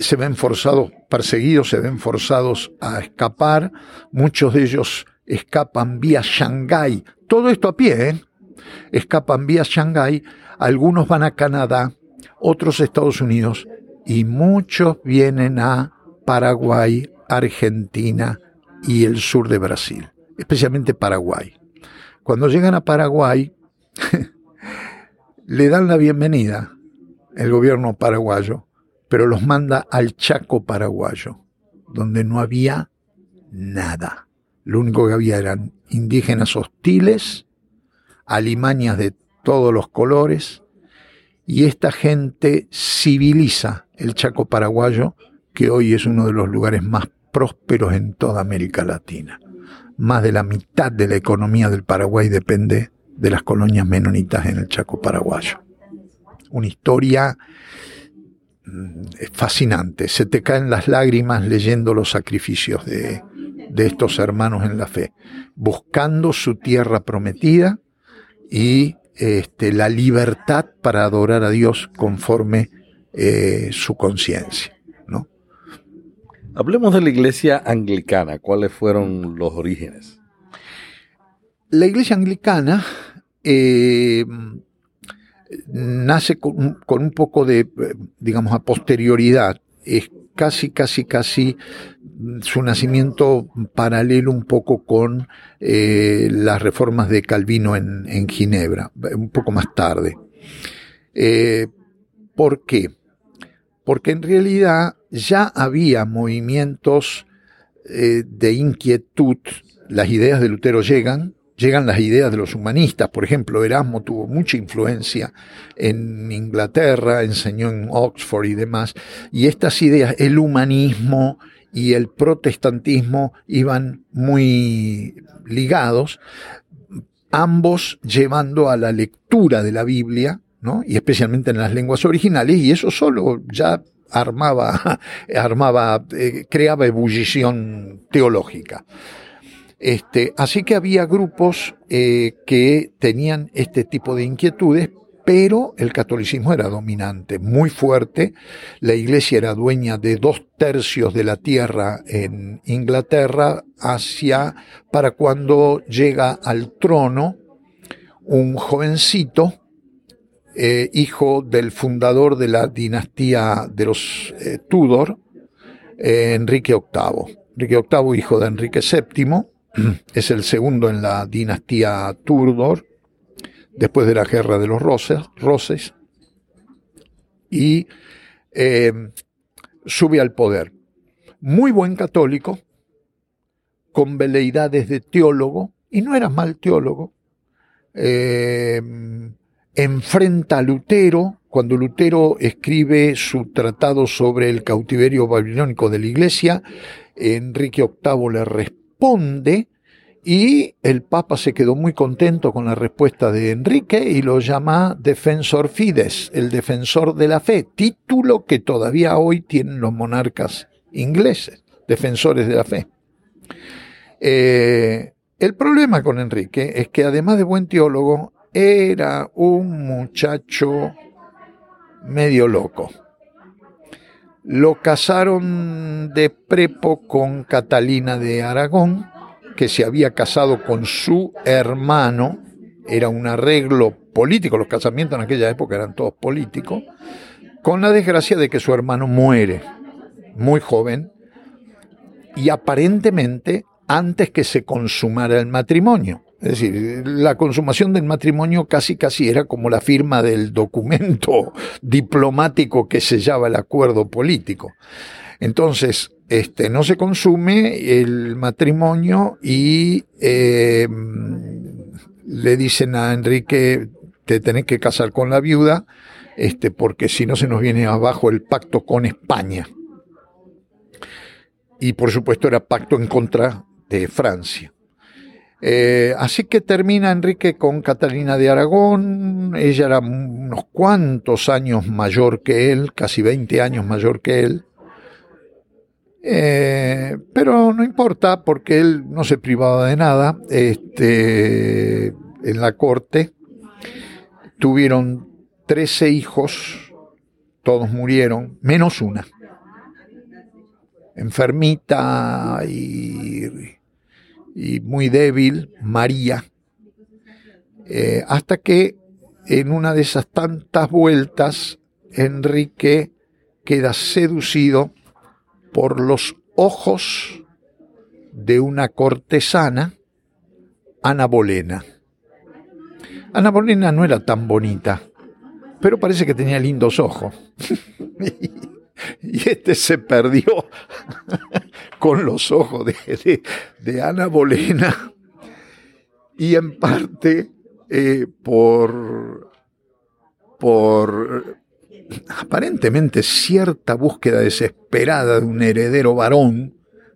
se ven forzados, perseguidos, se ven forzados a escapar, muchos de ellos escapan vía Shanghái, todo esto a pie, ¿eh? escapan vía Shanghái, algunos van a Canadá, otros a Estados Unidos y muchos vienen a Paraguay, Argentina y el sur de Brasil especialmente Paraguay. Cuando llegan a Paraguay, le dan la bienvenida el gobierno paraguayo, pero los manda al Chaco paraguayo, donde no había nada. Lo único que había eran indígenas hostiles, alimañas de todos los colores, y esta gente civiliza el Chaco paraguayo, que hoy es uno de los lugares más prósperos en toda América Latina. Más de la mitad de la economía del Paraguay depende de las colonias menonitas en el Chaco paraguayo. Una historia mm, fascinante. Se te caen las lágrimas leyendo los sacrificios de, estos hermanos en la fe, buscando su tierra prometida y este, la libertad para adorar a Dios conforme eh, su conciencia. Hablemos de la iglesia anglicana. ¿Cuáles fueron los orígenes? La iglesia anglicana eh, nace con, un poco de, digamos, a posterioridad. Es casi, casi, casi su nacimiento paralelo un poco con eh, las reformas de Calvino en, Ginebra, un poco más tarde. Eh, ¿Por qué? Porque en realidad ya había movimientos de inquietud, las ideas de Lutero llegan, llegan las ideas de los humanistas. Por ejemplo, Erasmo tuvo mucha influencia en Inglaterra, enseñó en Oxford y demás. Y estas ideas, el humanismo y el protestantismo iban muy ligados, ambos llevando a la lectura de la Biblia, ¿no? y especialmente en las lenguas originales, y eso solo ya armaba, armaba, eh, creaba ebullición teológica. Este, así que había grupos eh, que tenían este tipo de inquietudes, pero el catolicismo era dominante, muy fuerte. La iglesia era dueña de dos tercios de la tierra en Inglaterra hacia para cuando llega al trono un jovencito, eh, hijo del fundador de la dinastía de los eh, Tudor, Enrique VIII. Enrique VIII, hijo de Enrique VII, es el segundo en la dinastía Tudor, después de la guerra de los Roses, y eh, sube al poder. Muy buen católico, con veleidades de teólogo, y no era mal teólogo, eh, enfrenta a Lutero, cuando Lutero escribe su tratado sobre el cautiverio babilónico de la iglesia, Enrique VIII le responde y el Papa se quedó muy contento con la respuesta de Enrique y lo llama Defensor Fides, el defensor de la fe, título que todavía hoy tienen los monarcas ingleses, defensores de la fe. Eh, el problema con Enrique es que además de buen teólogo, era un muchacho medio loco. Lo casaron de prepo con Catalina de Aragón, que se había casado con su hermano, era un arreglo político, los casamientos en aquella época eran todos políticos, con la desgracia de que su hermano muere muy joven y aparentemente antes que se consumara el matrimonio. Es decir, la consumación del matrimonio casi casi era como la firma del documento diplomático que sellaba el acuerdo político. Entonces, este, no se consume el matrimonio y eh, le dicen a Enrique, te tenés que casar con la viuda, este, porque si no se nos viene abajo el pacto con España. Y por supuesto era pacto en contra de Francia. Eh, así que termina Enrique con Catalina de Aragón, ella era unos cuantos años mayor que él, casi 20 años mayor que él, eh, pero no importa porque él no se privaba de nada, este, en la corte tuvieron 13 hijos, todos murieron, menos una, enfermita y y muy débil, María, eh, hasta que en una de esas tantas vueltas, Enrique queda seducido por los ojos de una cortesana, Ana Bolena. Ana Bolena no era tan bonita, pero parece que tenía lindos ojos. y este se perdió con los ojos de, de, Ana Bolena. Y en parte eh, por, por aparentemente cierta búsqueda desesperada de un heredero varón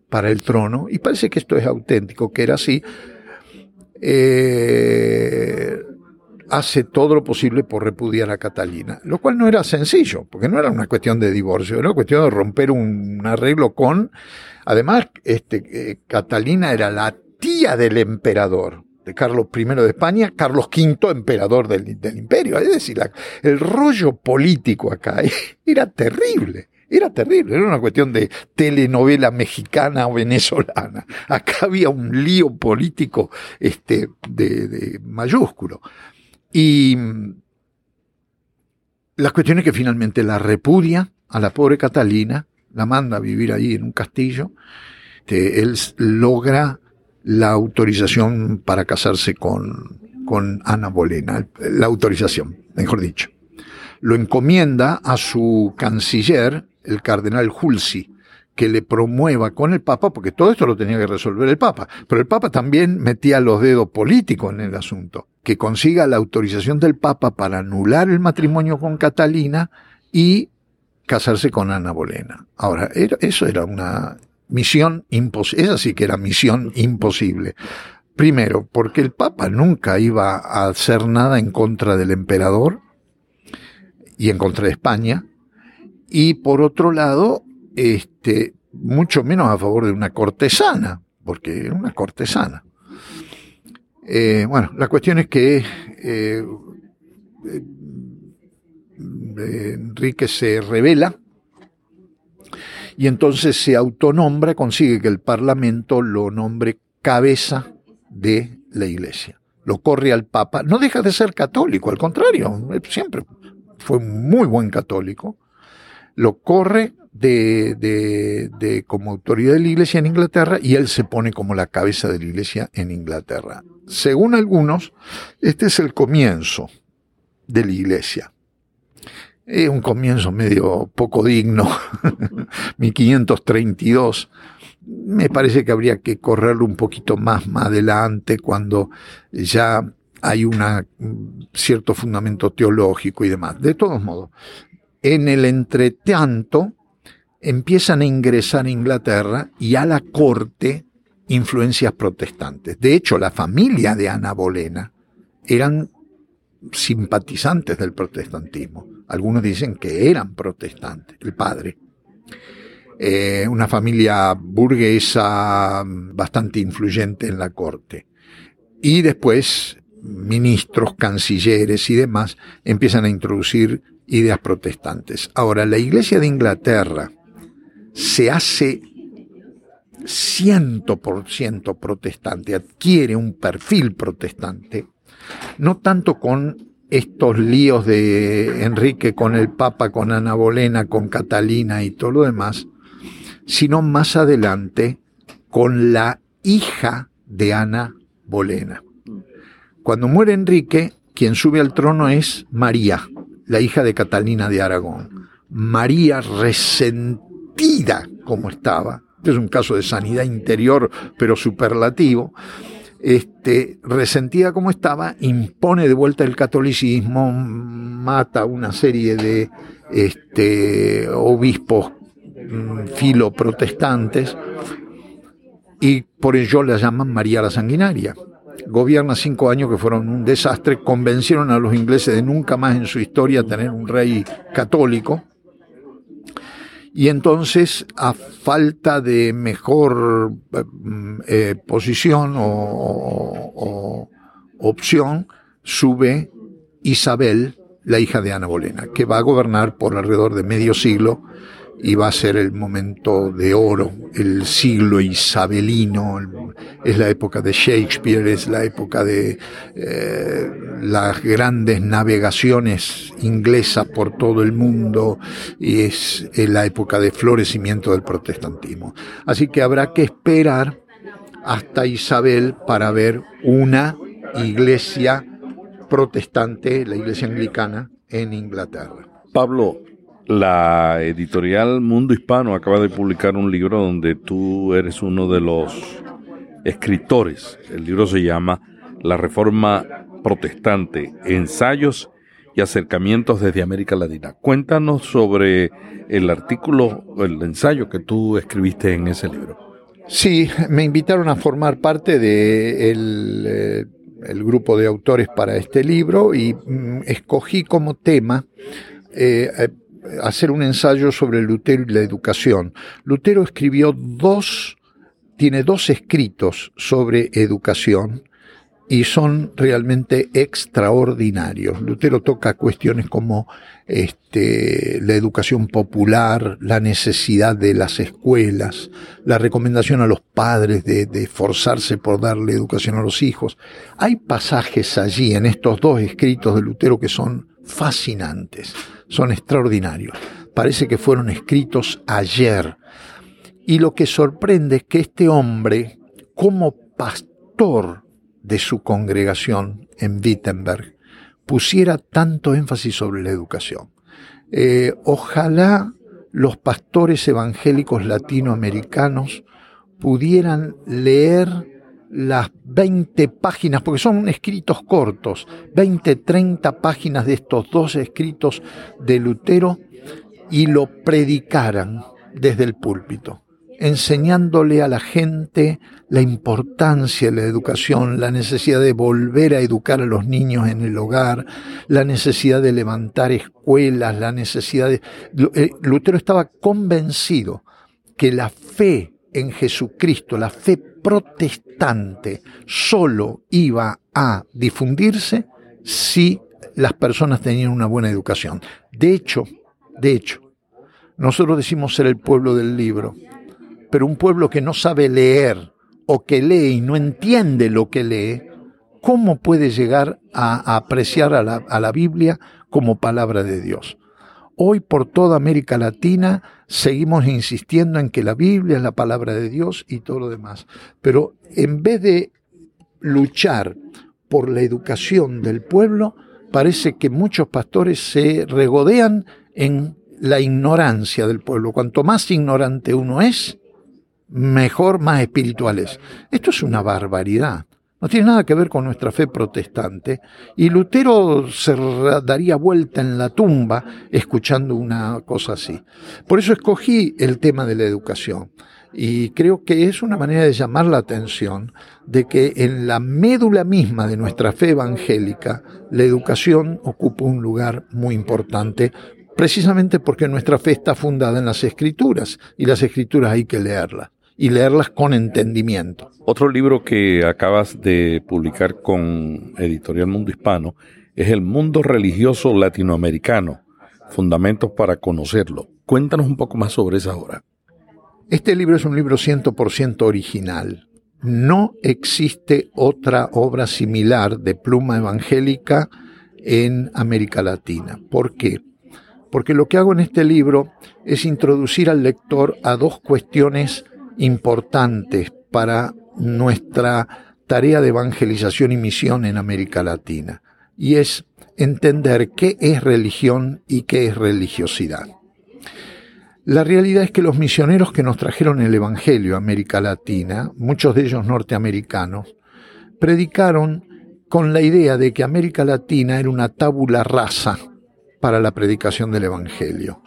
para el trono, y parece que esto es auténtico, que era así, eh, hace todo lo posible por repudiar a Catalina, lo cual no era sencillo, porque no era una cuestión de divorcio, era una cuestión de romper un arreglo con, además, este, eh, Catalina era la tía del emperador, de Carlos I de España, Carlos V, emperador del, imperio. Es decir, el rollo político acá era terrible. Era terrible, era una cuestión de telenovela mexicana o venezolana. Acá había un lío político este, de, mayúsculo. Y la cuestión es que finalmente la repudia a la pobre Catalina, la manda a vivir allí en un castillo. Este, él logra la autorización para casarse con, con Ana Bolena, la autorización, mejor dicho. Lo encomienda a su canciller, el cardenal Hulsi, que le promueva con el Papa, porque todo esto lo tenía que resolver el Papa, pero el Papa también metía los dedos políticos en el asunto, que consiga la autorización del Papa para anular el matrimonio con Catalina y casarse con Ana Bolena. Ahora, eso era una misión imposible, esa sí que era misión imposible. Primero, porque el Papa nunca iba a hacer nada en contra del emperador y en contra de España. Y por otro lado, este, mucho menos a favor de una cortesana, porque era una cortesana. Eh, bueno, la cuestión es que eh, eh, Enrique se revela y entonces se autonombra, consigue que el Parlamento lo nombre cabeza de la Iglesia. Lo corre al Papa, no deja de ser católico, al contrario, siempre fue muy buen católico, lo corre de, de, de, como autoridad de la Iglesia en Inglaterra y él se pone como la cabeza de la Iglesia en Inglaterra. Según algunos, este es el comienzo de la Iglesia. Es un comienzo medio poco digno, 1532. Me parece que habría que correrlo un poquito más, más adelante cuando ya hay un cierto fundamento teológico y demás. De todos modos, en el entretanto, empiezan a ingresar a Inglaterra y a la corte influencias protestantes. De hecho, la familia de Ana Bolena eran simpatizantes del protestantismo. Algunos dicen que eran protestantes, el padre. Eh, una familia burguesa bastante influyente en la corte. Y después ministros, cancilleres y demás empiezan a introducir ideas protestantes. Ahora, la Iglesia de Inglaterra se hace ciento por ciento protestante, adquiere un perfil protestante no tanto con estos líos de Enrique con el Papa, con Ana Bolena, con Catalina y todo lo demás, sino más adelante con la hija de Ana Bolena. Cuando muere Enrique, quien sube al trono es María, la hija de Catalina de Aragón. María resentida como estaba, es un caso de sanidad interior, pero superlativo, este, resentida como estaba, impone de vuelta el catolicismo, mata una serie de este, obispos mm, filoprotestantes y por ello la llaman María la Sanguinaria. Gobierna cinco años que fueron un desastre, convencieron a los ingleses de nunca más en su historia tener un rey católico y entonces, a falta de mejor mm, eh, posición o, opción, sube Isabel, la hija de Ana Bolena, que va a gobernar por alrededor de medio siglo va a ser el momento de oro, el siglo isabelino, es la época de Shakespeare, es la época de eh, las grandes navegaciones inglesas por todo el mundo y es la época de florecimiento del protestantismo. Así que habrá que esperar hasta Isabel para ver una iglesia protestante, la iglesia anglicana, en Inglaterra. Pablo, la editorial Mundo Hispano acaba de publicar un libro donde tú eres uno de los escritores. El libro se llama La Reforma Protestante, Ensayos y Acercamientos desde América Latina. Cuéntanos sobre el artículo, el ensayo que tú escribiste en ese libro. Sí, me invitaron a formar parte de eh, el grupo de autores para este libro y mm, escogí como tema eh, eh, hacer un ensayo sobre Lutero y la educación. Lutero escribió dos, tiene dos escritos sobre educación y son realmente extraordinarios. Lutero toca cuestiones como este, la educación popular, la necesidad de las escuelas, la recomendación a los padres de, de esforzarse por darle educación a los hijos. Hay pasajes allí en estos dos escritos de Lutero que son fascinantes son extraordinarios. Parece que fueron escritos ayer. Y lo que sorprende es que este hombre, como pastor de su congregación en Wittenberg, pusiera tanto énfasis sobre la educación. Eh, ojalá los pastores evangélicos latinoamericanos pudieran leer las 20 páginas, porque son escritos cortos, 20, 30 páginas de estos dos escritos de Lutero y lo predicaran desde el púlpito, enseñándole a la gente la importancia de la educación, la necesidad de volver a educar a los niños en el hogar, la necesidad de levantar escuelas, la necesidad de... Eh, Lutero estaba convencido que la fe en Jesucristo, la fe protestante, solo iba a difundirse si las personas tenían una buena educación. De hecho, de hecho, nosotros decimos ser el pueblo del libro, pero un pueblo que no sabe leer o que lee y no entiende lo que lee, ¿cómo puede llegar a, apreciar a la, a la Biblia como palabra de Dios? Hoy por toda América Latina seguimos insistiendo en que la Biblia es la palabra de Dios y todo lo demás. Pero en vez de luchar por la educación del pueblo, parece que muchos pastores se regodean en la ignorancia del pueblo. Cuanto más ignorante uno es, mejor, más espiritual es. Esto es una barbaridad. No tiene nada que ver con nuestra fe protestante. Y Lutero se daría vuelta en la tumba escuchando una cosa así. Por eso escogí el tema de la educación. Y creo que es una manera de llamar la atención de que en la médula misma de nuestra fe evangélica, la educación ocupa un lugar muy importante, precisamente porque nuestra fe está fundada en las escrituras y las escrituras hay que leerlas y leerlas con entendimiento. Otro libro que acabas de publicar con Editorial Mundo Hispano es El Mundo Religioso Latinoamericano, Fundamentos para Conocerlo. Cuéntanos un poco más sobre esa obra. Este libro es un libro 100% original. No existe otra obra similar de pluma evangélica en América Latina. ¿Por qué? Porque lo que hago en este libro es introducir al lector a dos cuestiones importantes para nuestra tarea de evangelización y misión en América Latina, y es entender qué es religión y qué es religiosidad. La realidad es que los misioneros que nos trajeron el Evangelio a América Latina, muchos de ellos norteamericanos, predicaron con la idea de que América Latina era una tábula rasa para la predicación del Evangelio.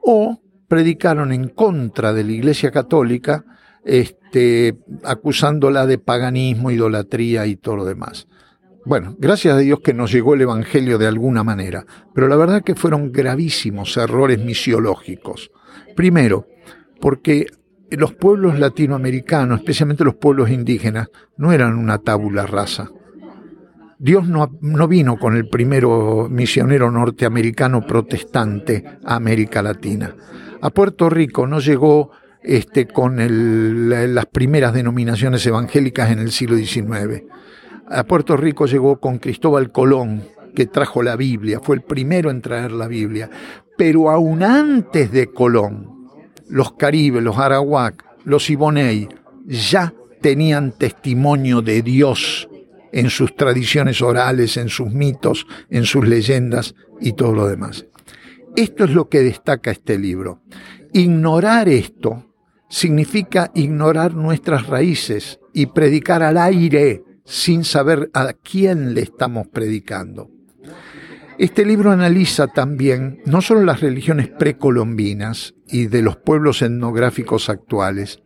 O predicaron en contra de la Iglesia Católica, este, acusándola de paganismo, idolatría y todo lo demás. Bueno, gracias a Dios que nos llegó el Evangelio de alguna manera, pero la verdad que fueron gravísimos errores misiológicos. Primero, porque los pueblos latinoamericanos, especialmente los pueblos indígenas, no eran una tábula rasa. Dios no, no, vino con el primero misionero norteamericano protestante a América Latina. A Puerto Rico no llegó este, con las primeras denominaciones evangélicas en el siglo XIX. A Puerto Rico llegó con Cristóbal Colón, que trajo la Biblia, fue el primero en traer la Biblia. Pero aún antes de Colón, los caribes, los arawak, los ibonei, ya tenían testimonio de Dios en sus tradiciones orales, en sus mitos, en sus leyendas y todo lo demás. Esto es lo que destaca este libro. Ignorar esto significa ignorar nuestras raíces y predicar al aire sin saber a quién le estamos predicando. Este libro analiza también no solo las religiones precolombinas y de los pueblos etnográficos actuales,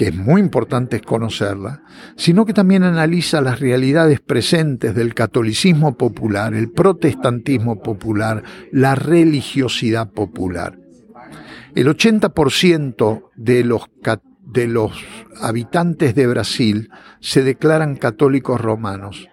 que es muy importante conocerla, sino que también analiza las realidades presentes del catolicismo popular, el protestantismo popular, la religiosidad popular. El 80% de los, de los habitantes de Brasil se declaran católicos romanos,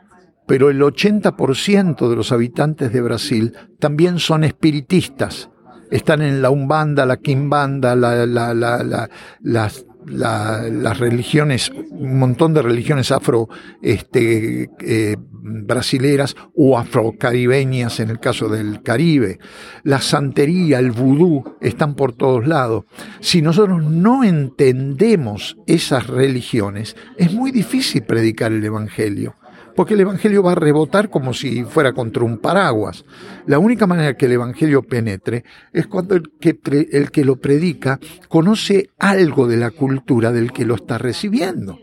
pero el 80% de los habitantes de Brasil también son espiritistas. Están en la Umbanda, la Quimbanda, la, la, la, las las religiones, un montón de religiones afro este, eh, brasileras o afrocaribeñas en el caso del Caribe. La santería, el vudú están por todos lados. Si nosotros no entendemos esas religiones, es muy difícil predicar el Evangelio porque el Evangelio va a rebotar como si fuera contra un paraguas. La única manera que el Evangelio penetre es cuando el que, el que lo predica conoce algo de la cultura del que lo está recibiendo.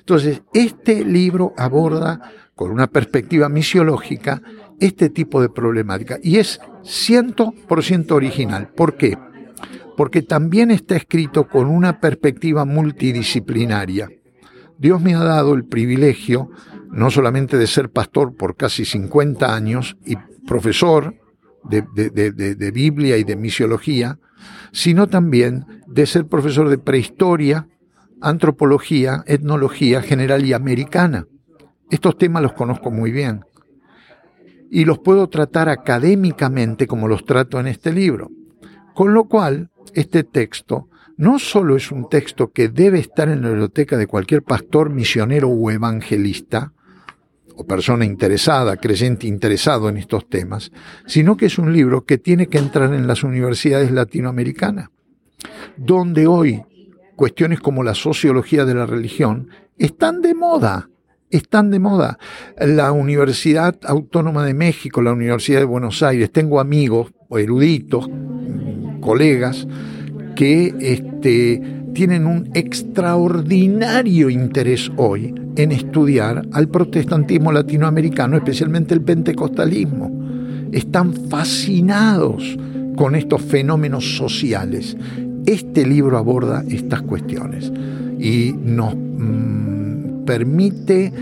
Entonces, este libro aborda con una perspectiva misiológica este tipo de problemática y es 100% original. ¿Por qué? Porque también está escrito con una perspectiva multidisciplinaria. Dios me ha dado el privilegio no solamente de ser pastor por casi 50 años y profesor de, Biblia y de misiología, sino también de ser profesor de prehistoria, antropología, etnología general y americana. Estos temas los conozco muy bien y los puedo tratar académicamente como los trato en este libro. Con lo cual, este texto no solo es un texto que debe estar en la biblioteca de cualquier pastor, misionero o evangelista, persona interesada, creyente interesado en estos temas, sino que es un libro que tiene que entrar en las universidades latinoamericanas, donde hoy cuestiones como la sociología de la religión están de moda, están de moda. La Universidad Autónoma de México, la Universidad de Buenos Aires, tengo amigos eruditos, colegas, que este, tienen un extraordinario interés hoy en estudiar al protestantismo latinoamericano, especialmente el pentecostalismo. Están fascinados con estos fenómenos sociales. Este libro aborda estas cuestiones y nos mm, permite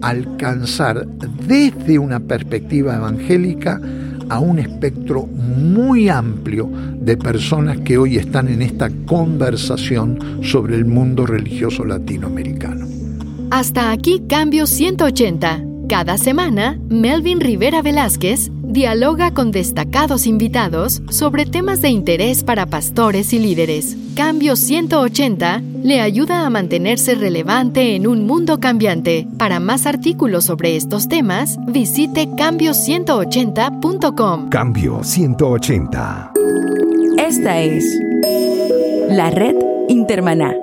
alcanzar desde una perspectiva evangélica a un espectro muy amplio de personas que hoy están en esta conversación sobre el mundo religioso latinoamericano. Hasta aquí Cambio 180. Cada semana, Melvin Rivera Velázquez dialoga con destacados invitados sobre temas de interés para pastores y líderes. Cambio 180 le ayuda a mantenerse relevante en un mundo cambiante. Para más artículos sobre estos temas, visite cambio180.com. Cambio 180. Esta es la red Intermaná.